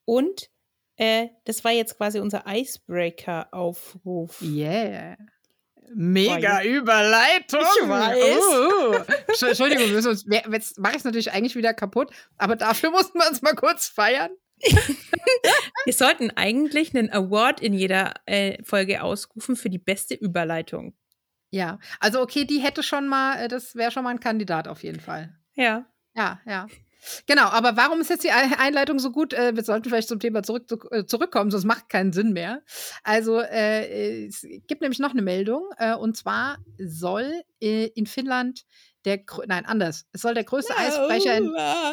Und äh, das war jetzt quasi unser Icebreaker-Aufruf. Yeah. Mega Überleitung. Ich weiß. Uh. Entsch- Entschuldigung, wir müssen uns, jetzt mache ich es natürlich eigentlich wieder kaputt, aber dafür mussten wir uns mal kurz feiern. Wir sollten eigentlich einen Award in jeder äh, Folge ausrufen für die beste Überleitung. Ja, also okay, die hätte schon mal, äh, das wäre schon mal ein Kandidat auf jeden Fall. Ja. Ja, ja. Genau, aber warum ist jetzt die Ei- Einleitung so gut? Äh, wir sollten vielleicht zum Thema zurück, zu, äh, zurückkommen, sonst macht keinen Sinn mehr. Also äh, es gibt nämlich noch eine Meldung äh, und zwar soll äh, in Finnland der, nein, anders, es soll der größte Eisbrecher in,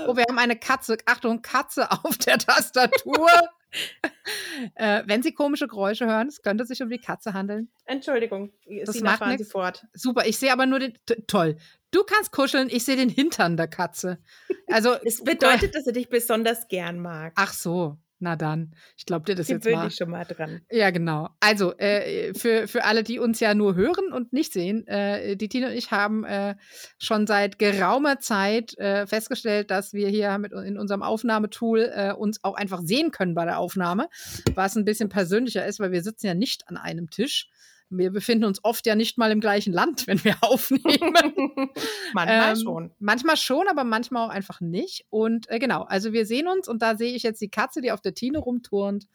Oh, wir haben eine Katze. Achtung, Katze auf der Tastatur. äh, wenn Sie komische Geräusche hören, es könnte sich um die Katze handeln. Entschuldigung, Das Sie macht fahren Sie fort. Super, ich sehe aber nur den. Toll. Du kannst kuscheln, ich sehe den Hintern der Katze. Also. Es bedeutet, dass er dich besonders gern mag. Ach so, na dann. Ich glaube dir das jetzt Gewöhn mal. dich schon mal dran. Ja, genau. Also, äh, für, für alle, die uns ja nur hören und nicht sehen, äh, die Tina und ich haben äh, schon seit geraumer Zeit äh, festgestellt, dass wir hier mit in unserem Aufnahmetool äh, uns auch einfach sehen können bei der Aufnahme, was ein bisschen persönlicher ist, weil wir sitzen ja nicht an einem Tisch. Wir befinden uns oft ja nicht mal im gleichen Land, wenn wir aufnehmen. Manchmal Ähm, schon. Manchmal schon, aber manchmal auch einfach nicht. Und äh, genau, also wir sehen uns und da sehe ich jetzt die Katze, die auf der Tine rumturnt.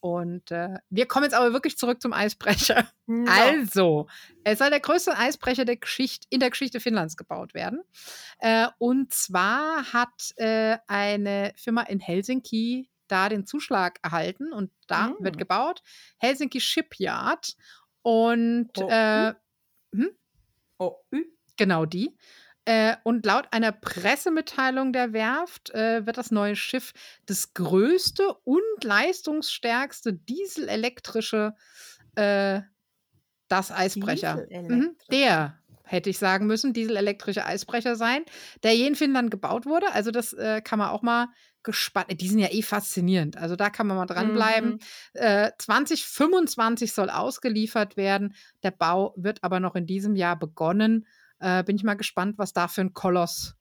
Und äh, wir kommen jetzt aber wirklich zurück zum Eisbrecher. Also, es soll der größte Eisbrecher der Geschichte, in der Geschichte Finnlands gebaut werden. Äh, und zwar hat äh, eine Firma in Helsinki da den Zuschlag erhalten und da Mm. wird gebaut. Helsinki Shipyard. Und Oh, äh, Oh, ü. Genau die. Äh, und laut einer Pressemitteilung der Werft äh, wird das neue Schiff das größte und leistungsstärkste dieselelektrische äh, das Eisbrecher. Mhm, der hätte ich sagen müssen, dieselelektrische Eisbrecher sein, der je in Finnland gebaut wurde. Also das äh, kann man auch mal gespannt. Die sind ja eh faszinierend. Also da kann man mal dranbleiben. Mhm. Äh, 2025 soll ausgeliefert werden. Der Bau wird aber noch in diesem Jahr begonnen. Äh, bin ich mal gespannt, was da für ein Koloss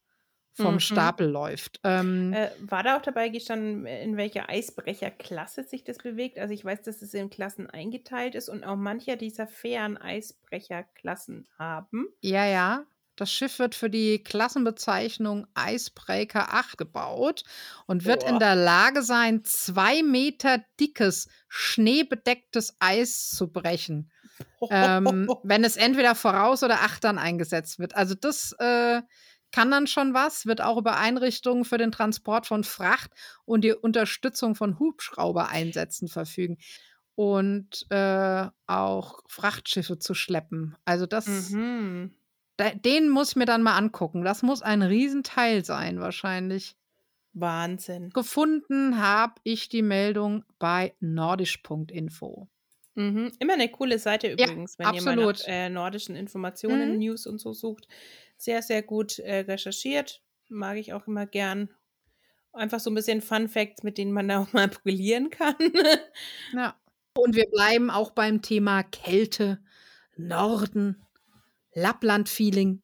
vom mhm. Stapel läuft. Ähm, äh, war da auch dabei gestanden, in welcher Eisbrecherklasse sich das bewegt? Also ich weiß, dass es in Klassen eingeteilt ist und auch mancher dieser fairen Eisbrecherklassen haben. Ja, ja. Das Schiff wird für die Klassenbezeichnung Icebreaker 8 gebaut und wird Boah. in der Lage sein, zwei Meter dickes, schneebedecktes Eis zu brechen. ähm, wenn es entweder voraus oder achtern eingesetzt wird. Also das äh, kann dann schon was, wird auch über Einrichtungen für den Transport von Fracht und die Unterstützung von Hubschrauber-Einsätzen verfügen und äh, auch Frachtschiffe zu schleppen. Also das, mhm. da, den muss ich mir dann mal angucken. Das muss ein Riesenteil sein wahrscheinlich. Wahnsinn. Gefunden habe ich die Meldung bei nordisch.info. Mhm. Immer eine coole Seite übrigens, ja, wenn absolut. ihr mal nach äh, nordischen Informationen, mhm. News und so sucht. Sehr, sehr gut äh, recherchiert. Mag ich auch immer gern. Einfach so ein bisschen Fun Facts, mit denen man da auch mal brillieren kann. ja. Und wir bleiben auch beim Thema Kälte, Norden, Lappland-Feeling.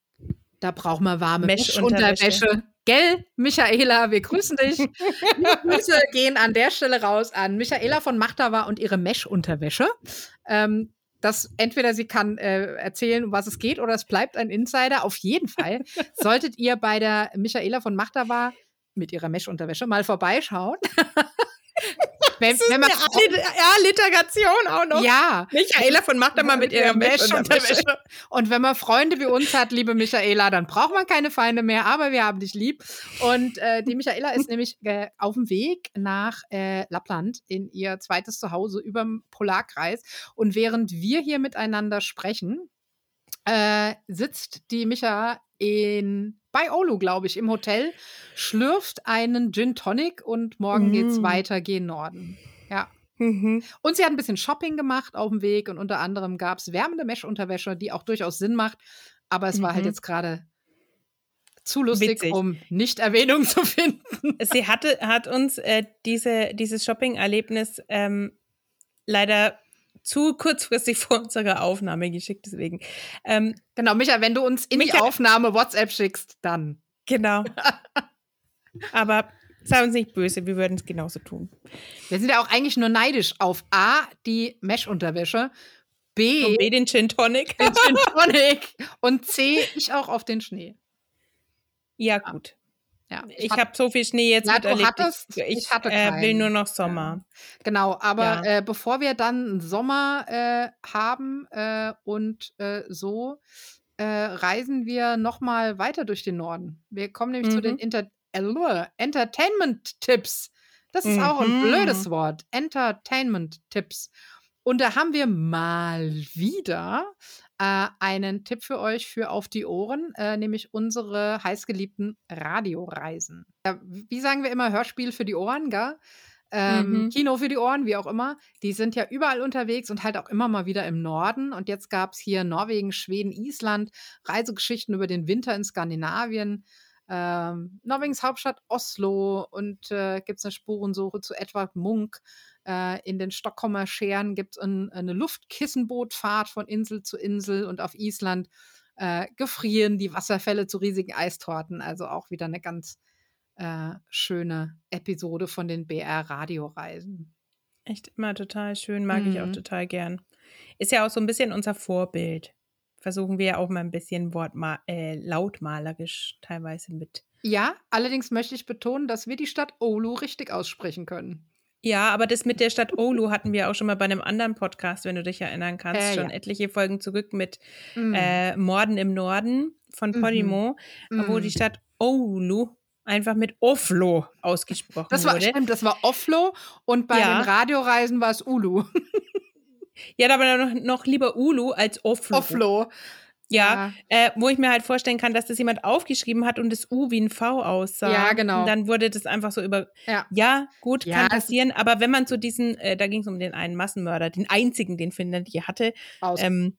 Da braucht man warme Mesh-Unterwäsche. Gell, Michaela, wir grüßen dich. Grüße gehen an der Stelle raus an Michaela von Machtava und ihre Mesh-Unterwäsche. Ähm, das entweder sie kann äh, erzählen, um was es geht, oder es bleibt ein Insider. Auf jeden Fall solltet ihr bei der Michaela von Machtava mit ihrer Mesh-Unterwäsche mal vorbeischauen. Wenn, wenn man Alliteration auch noch. Ja. Michaela von macht mal mit ihrer Wäsche. Und wenn man Freunde wie uns hat, liebe Michaela, dann braucht man keine Feinde mehr, aber wir haben dich lieb. Und äh, die Michaela ist nämlich äh, auf dem Weg nach äh, Lappland in ihr zweites Zuhause über dem Polarkreis. Und während wir hier miteinander sprechen, äh, sitzt die Micha in bei Olu, glaube ich, im Hotel, schlürft einen Gin Tonic und morgen mm. geht's weiter gen Norden. Ja. Mhm. Und sie hat ein bisschen Shopping gemacht auf dem Weg und unter anderem gab es wärmende Mesh-Unterwäsche, die auch durchaus Sinn macht. Aber es mhm. war halt mhm. jetzt gerade zu lustig, Witzig. um nicht Erwähnung zu finden. Sie hatte, hat uns äh, diese, dieses Shopping-Erlebnis ähm, leider zu kurzfristig vor unserer Aufnahme geschickt, deswegen. Ähm, genau, Micha, wenn du uns in Micha, die Aufnahme WhatsApp schickst, dann. Genau. Aber sei uns nicht böse, wir würden es genauso tun. Wir sind ja auch eigentlich nur neidisch auf A, die Mesh-Unterwäsche, B, und B, den Gin Tonic. Den Gin Tonic und C, ich auch auf den Schnee. Ja, gut. Ja, ich, ich habe so viel Schnee jetzt ja, miterlebt. Hattest, ich, ich hatte äh, will nur noch Sommer. Genau, aber ja. äh, bevor wir dann Sommer äh, haben äh, und äh, so, äh, reisen wir noch mal weiter durch den Norden. Wir kommen nämlich mhm. zu den mhm. Inter Entertainment-Tipps. Das ist mhm. auch ein blödes mhm. Wort. Entertainment-Tipps. Und da haben wir mal wieder äh, einen Tipp für euch für auf die Ohren, äh, nämlich unsere heißgeliebten Radioreisen. Ja, wie sagen wir immer, Hörspiel für die Ohren, gell? Ähm, mhm. Kino für die Ohren, wie auch immer. Die sind ja überall unterwegs und halt auch immer mal wieder im Norden. Und jetzt gab es hier Norwegen, Schweden, Island, Reisegeschichten über den Winter in Skandinavien. Ähm, Norwegens Hauptstadt Oslo und äh, gibt es eine Spurensuche zu Edward Munk. Äh, in den Stockholmer Scheren gibt es ein, eine Luftkissenbootfahrt von Insel zu Insel und auf Island äh, gefrieren die Wasserfälle zu riesigen Eistorten. Also auch wieder eine ganz äh, schöne Episode von den BR-Radioreisen. Echt immer total schön, mag mhm. ich auch mhm. total gern. Ist ja auch so ein bisschen unser Vorbild. Versuchen wir ja auch mal ein bisschen Wortma äh, lautmalerisch teilweise mit. Ja, allerdings möchte ich betonen, dass wir die Stadt Oulu richtig aussprechen können. Ja, aber das mit der Stadt Oulu hatten wir auch schon mal bei einem anderen Podcast, wenn du dich erinnern kannst, äh, schon ja. etliche Folgen zurück mit mm. äh, Morden im Norden von mhm. Podimo, mm. wo die Stadt Oulu einfach mit Oflo ausgesprochen das war, wurde. Stimmt, das war Oflo und bei ja. den Radioreisen war es Ulu. ja, aber noch, noch lieber Ulu als Oflo. Oflo. Ja, äh, wo ich mir halt vorstellen kann, dass das jemand aufgeschrieben hat und das U wie ein V aussah. Ja, genau. Und dann wurde das einfach so über. Ja, Ja, gut, Ja, kann passieren. Aber wenn man so diesen, äh, da ging es um den einen Massenmörder, den einzigen, den Finnland je hatte. aus, Ähm,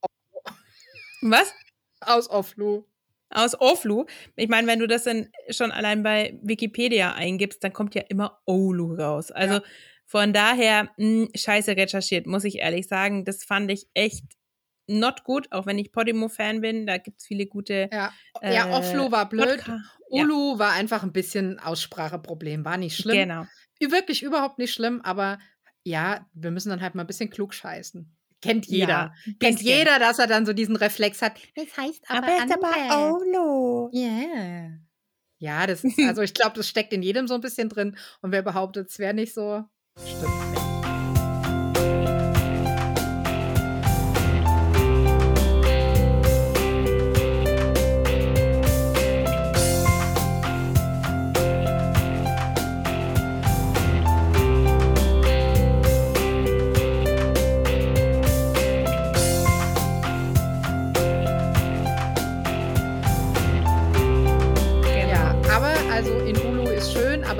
was? aus Oflu. Aus Oflu. Ich meine, wenn du das dann schon allein bei Wikipedia eingibst, dann kommt ja immer Olu raus. Also Ja. von daher, mh, scheiße recherchiert, muss ich ehrlich sagen. Das fand ich echt not gut, auch wenn ich Podimo-Fan bin. Da gibt es viele gute Ja, ja äh, Oflu war blöd. Podca- Ja, Ulu war einfach ein bisschen Ausspracheproblem. War nicht schlimm. genau. Wirklich überhaupt nicht schlimm, aber ja, wir müssen dann halt mal ein bisschen klug scheißen. Kennt jeder. Ja, Kennt jeder, dass er dann so diesen Reflex hat. Das heißt aber, anders. Olu. Ja. Ja, das ist, also ich glaube, das steckt in jedem so ein bisschen drin. Und wer behauptet, es wäre nicht so, stimmt nicht.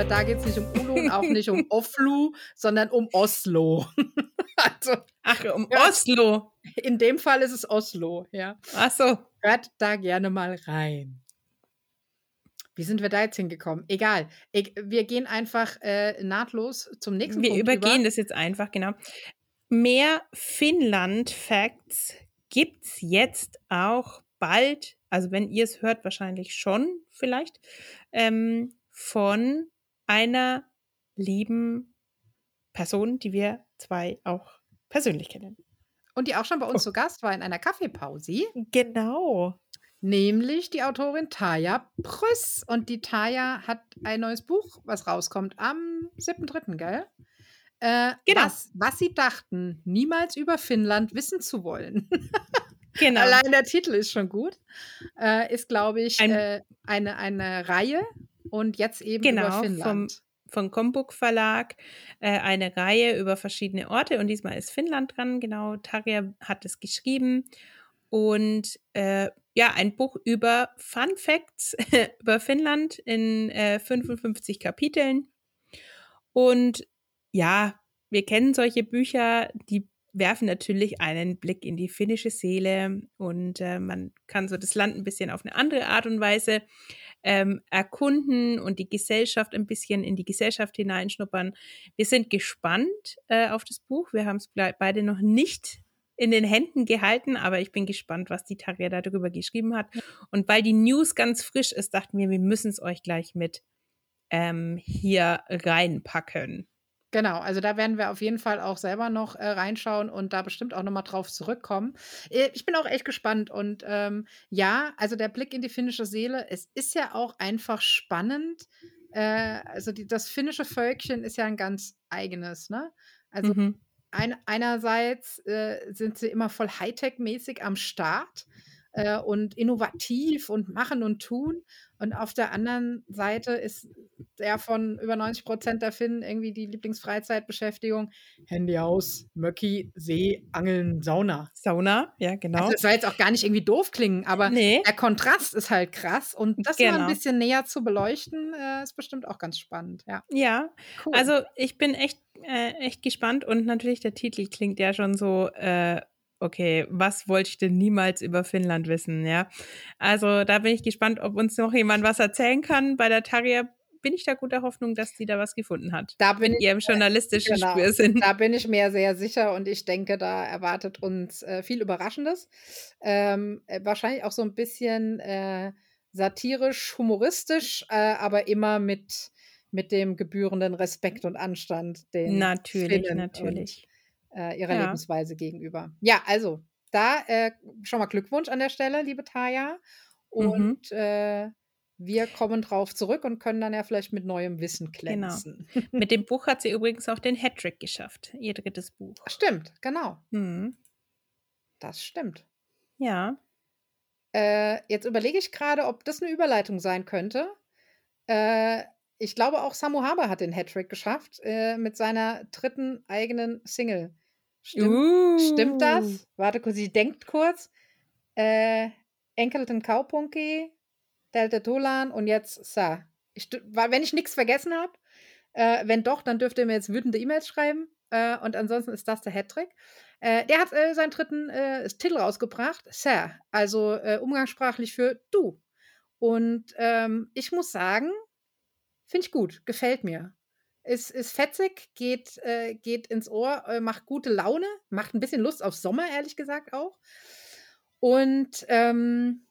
Aber da geht es nicht um Ulu und auch nicht um Oflu, sondern um Oslo. also Ach, um Ja. Oslo. in dem Fall ist es Oslo, ja. Ach so. Hört da gerne mal rein. Wie sind wir da jetzt hingekommen? Egal. Ich, wir gehen einfach äh, nahtlos zum nächsten Wir Punkt übergehen über. das jetzt einfach, genau. Mehr Finnland-Facts gibt es jetzt auch bald, also wenn ihr es hört, wahrscheinlich schon vielleicht, ähm, von einer lieben Person, die wir zwei auch persönlich kennen. Und die auch schon bei uns Oh. zu Gast war in einer Kaffeepause, Genau. nämlich die Autorin Taya Prüss. Und die Taya hat ein neues Buch, was rauskommt am 7.3., gell? Äh, Genau. was, was sie dachten, niemals über Finnland wissen zu wollen. Genau. Allein der Titel ist schon gut. Äh, ist, glaube ich, Ein- äh, eine, eine Reihe und jetzt eben über Genau, vom, Finnland. vom Combuk Verlag äh, eine Reihe über verschiedene Orte und diesmal ist Finnland dran. Genau, Tarja hat es geschrieben und äh, ja, ein Buch über Fun Facts über Finnland in äh, 55 Kapiteln. Und ja, wir kennen solche Bücher, die werfen natürlich einen Blick in die finnische Seele und äh, man kann so das Land ein bisschen auf eine andere Art und Weise ähm, erkunden und die Gesellschaft ein bisschen in die Gesellschaft hineinschnuppern. Wir sind gespannt äh, auf das Buch. Wir haben es beide noch nicht in den Händen gehalten, aber ich bin gespannt, was die Taria darüber geschrieben hat. Und weil die News ganz frisch ist, dachten wir, wir müssen es euch gleich mit ähm, hier reinpacken. Genau, also da werden wir auf jeden Fall auch selber noch äh, reinschauen und da bestimmt auch nochmal drauf zurückkommen. Äh, ich bin auch echt gespannt und ähm, ja, also der Blick in die finnische Seele, es ist ja auch einfach spannend. Äh, also die, das finnische Völkchen ist ja ein ganz eigenes, ne? Also Mhm. ein, einerseits äh, sind sie immer voll Hightech-mäßig am Start äh, und innovativ und machen und tun. Und auf der anderen Seite ist der von über 90 Prozent der Finnen irgendwie die Lieblingsfreizeitbeschäftigung Handy aus, Möcki, See, Angeln, Sauna. Sauna, ja, genau. Also das soll jetzt auch gar nicht irgendwie doof klingen, aber nee, der Kontrast ist halt krass und das mal Genau. ein bisschen näher zu beleuchten, äh, ist bestimmt auch ganz spannend. Ja, ja. cool. Also ich bin echt, äh, echt gespannt und natürlich der Titel klingt ja schon so, äh, okay, was wollte ich denn niemals über Finnland wissen, ja? Also da bin ich gespannt, ob uns noch jemand was erzählen kann. Bei der Taria bin ich da guter Hoffnung, dass sie da was gefunden hat. da bin In ich ihrem journalistischen genau. Spürsinn. Da bin ich mir sehr sicher und ich denke, da erwartet uns äh, viel Überraschendes. Ähm, äh, wahrscheinlich auch so ein bisschen äh, satirisch, humoristisch, äh, aber immer mit, mit dem gebührenden Respekt und Anstand den Natürlich, Finnen natürlich. Äh, ihrer Ja. Lebensweise gegenüber. Ja, also da äh, schon mal Glückwunsch an der Stelle, liebe Taya. Mhm. Und äh, wir kommen drauf zurück und können dann ja vielleicht mit neuem Wissen Genau. glänzen. Mit dem Buch hat sie übrigens auch den Hattrick geschafft, ihr drittes Buch. Stimmt, genau. Hm. Das stimmt. Ja. Äh, jetzt überlege ich gerade, ob das eine Überleitung sein könnte. Äh, ich glaube, auch Samu Haber hat den Hattrick geschafft äh, mit seiner dritten eigenen Single. Stimmt, Uh. stimmt das? Warte kurz, sie denkt kurz. Äh, Enkelten Kaupunki, Delta Tolan und jetzt Sa. Ich, wenn ich nichts vergessen habe, äh, wenn doch, dann dürft ihr mir jetzt wütende E-Mails schreiben. Äh, und ansonsten ist das der Hattrick. Äh, der hat äh, seinen dritten äh, Titel rausgebracht, Sir, also äh, umgangssprachlich für du. Und ähm, ich muss sagen, finde ich gut, gefällt mir. Ist, ist fetzig, geht, äh, geht ins Ohr, äh, macht gute Laune, macht ein bisschen Lust auf Sommer, ehrlich gesagt auch. Und ähm,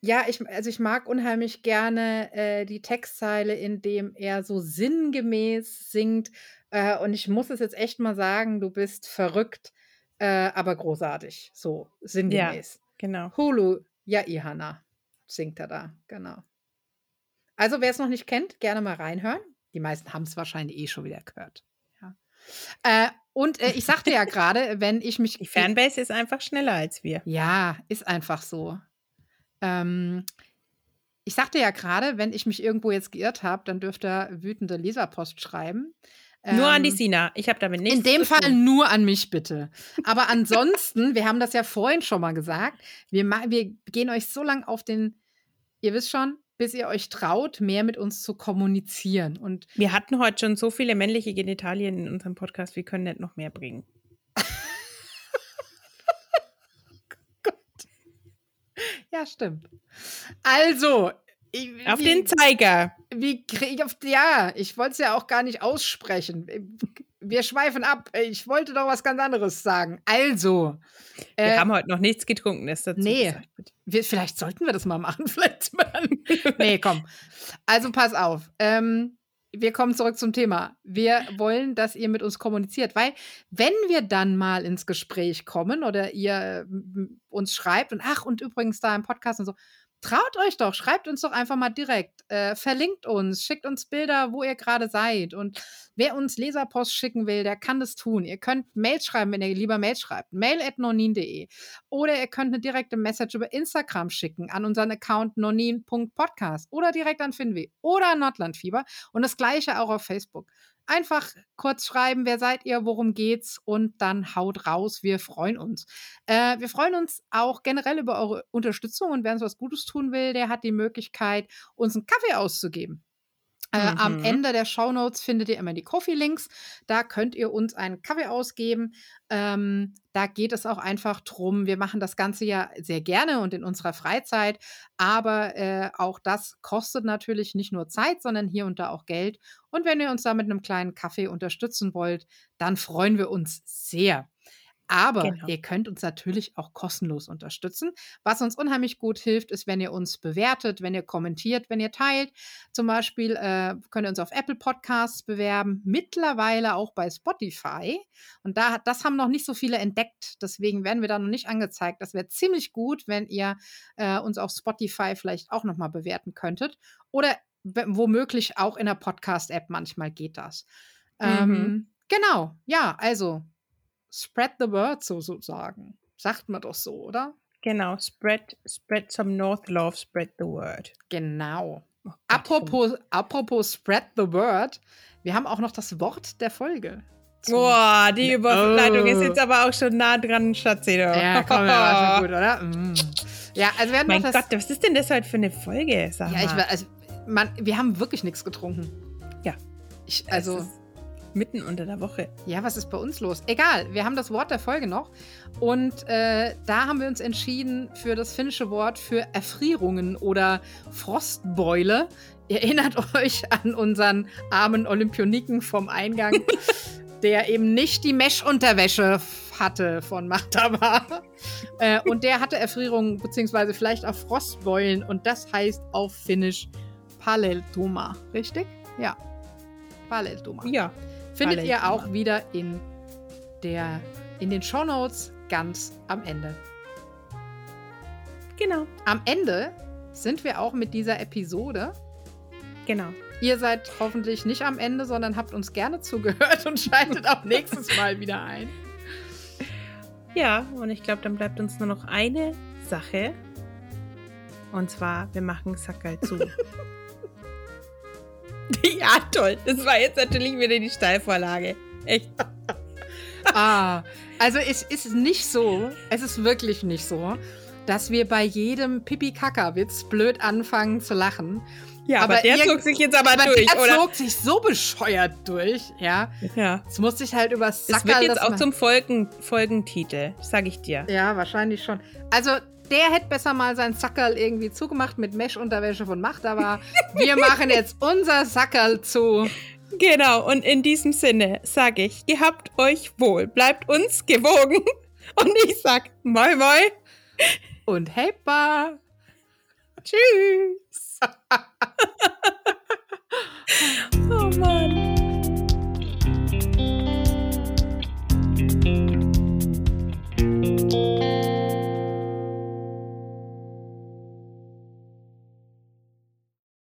ja, ich, also ich mag unheimlich gerne äh, die Textzeile, in dem er so sinngemäß singt. Äh, und ich muss es jetzt echt mal sagen, du bist verrückt, äh, aber großartig. So sinngemäß. Ja, genau. Hulu, ja, Ihana, singt er da, genau. Also, wer es noch nicht kennt, gerne mal reinhören. Die meisten haben es wahrscheinlich eh schon wieder gehört. Ja. Äh, und äh, ich sagte ja gerade, wenn ich mich. Die Fanbase ist einfach schneller als wir. Ja, ist einfach so. Ähm, ich sagte ja gerade, wenn ich mich irgendwo jetzt geirrt habe, dann dürfte er wütende Leserpost schreiben. Nur ähm, an die ähm, Sina. Ich habe damit nichts In dem Fall nur an mich bitte. Aber ansonsten, wir haben das ja vorhin schon mal gesagt, wir, wir gehen euch so lange auf den, ihr wisst schon, bis ihr euch traut, mehr mit uns zu kommunizieren. Und wir hatten heute schon so viele männliche Genitalien in unserem Podcast, wir können nicht noch mehr bringen. ja, stimmt. Also, ich, auf wie, den Zeiger. Wie kriege ich auf. Ja, ich wollte es ja auch gar nicht aussprechen. Wir schweifen ab. Ich wollte doch was ganz anderes sagen. Also. Wir äh, haben heute noch nichts getrunken, ist dazu Nee. Wir, vielleicht sollten wir das mal machen. Vielleicht nee, komm. Also pass auf. Ähm, wir kommen zurück zum Thema. Wir wollen, dass ihr mit uns kommuniziert, weil wenn wir dann mal ins Gespräch kommen oder ihr uns schreibt und ach, und übrigens da im Podcast und so, Traut euch doch, schreibt uns doch einfach mal direkt, äh, verlinkt uns, schickt uns Bilder, wo ihr gerade seid. Und wer uns Leserpost schicken will, der kann das tun. Ihr könnt Mail schreiben, wenn ihr lieber Mail schreibt, mail.nonin.de. Oder ihr könnt eine direkte Message über Instagram schicken an unseren Account nonin.podcast oder direkt an Finwe oder an Nordlandfieber. Und das gleiche auch auf Facebook. Einfach kurz schreiben, wer seid ihr, worum geht's und dann haut raus. Wir freuen uns. Äh, wir freuen uns auch generell über eure Unterstützung und wer uns was Gutes tun will, der hat die Möglichkeit, uns einen Kaffee auszugeben. Äh, mhm. Am Ende der Shownotes findet ihr immer die Coffee-Links. Da könnt ihr uns einen Kaffee ausgeben. Ähm, da geht es auch einfach drum. Wir machen das Ganze ja sehr gerne und in unserer Freizeit. Aber äh, auch das kostet natürlich nicht nur Zeit, sondern hier und da auch Geld. Und wenn ihr uns da mit einem kleinen Kaffee unterstützen wollt, dann freuen wir uns sehr. Aber genau. ihr könnt uns natürlich auch kostenlos unterstützen. Was uns unheimlich gut hilft, ist, wenn ihr uns bewertet, wenn ihr kommentiert, wenn ihr teilt. Zum Beispiel äh, könnt ihr uns auf Apple Podcasts bewerben, mittlerweile auch bei Spotify. Und da, das haben noch nicht so viele entdeckt. Deswegen werden wir da noch nicht angezeigt. Das wäre ziemlich gut, wenn ihr äh, uns auf Spotify vielleicht auch nochmal bewerten könntet. Oder womöglich auch in der Podcast-App. Manchmal geht das. Mhm. Ähm, genau, ja, also spread the word sozusagen. Sagt man doch so, oder? Genau, spread, spread some North Love, spread the word. Genau. Oh apropos, apropos spread the word, wir haben auch noch das Wort der Folge. Boah, die Überleitung oh. ist jetzt aber auch schon nah dran, Schatzi. Ja, komm, ja, schon gut, oder? Mm. Ja, also wir haben mein Gott, was ist denn das heute für eine Folge? Sag ja, ich, also, man, wir haben wirklich nichts getrunken. Ja. Ich, also, Mitten unter der Woche. Ja, was ist bei uns los? Egal, wir haben das Wort der Folge noch. Und äh, da haben wir uns entschieden für das finnische Wort für Erfrierungen oder Frostbeule. Ihr erinnert euch an unseren armen Olympioniken vom Eingang, der eben nicht die Mesh-Unterwäsche hatte von Machtaba. äh, und der hatte Erfrierungen, beziehungsweise vielleicht auch Frostbeulen. Und das heißt auf Finnisch Paleltuma. Richtig? Ja. Paleltuma. Ja. Findet ihr auch wieder in, der, in den Shownotes ganz am Ende. Genau. Am Ende sind wir auch mit dieser Episode. Genau. Ihr seid hoffentlich nicht am Ende, sondern habt uns gerne zugehört und schaltet auch nächstes Mal wieder ein. Ja, und ich glaube, dann bleibt uns nur noch eine Sache. Und zwar, wir machen Sackerl zu. Ja, toll. Das war jetzt natürlich wieder die Steilvorlage. Echt. ah, also es ist nicht so, es ist wirklich nicht so, dass wir bei jedem Pipi-Kaka-Witz blöd anfangen zu lachen. Ja, aber, aber der zog sich jetzt aber, aber durch, der oder? zog sich so bescheuert durch, ja. Ja. Jetzt musste ich halt übers Sackerl... Das wird jetzt auch zum Folgen, Folgentitel, sag ich dir. Ja, wahrscheinlich schon. Also, der hätte besser mal sein Sackerl irgendwie zugemacht mit Mesh-Unterwäsche von Macht, aber wir machen jetzt unser Sackerl zu. Genau, und in diesem Sinne sage ich, gehabt euch wohl, bleibt uns gewogen. Und ich sag moi moi. Und helpa. Tschüss. oh Mann.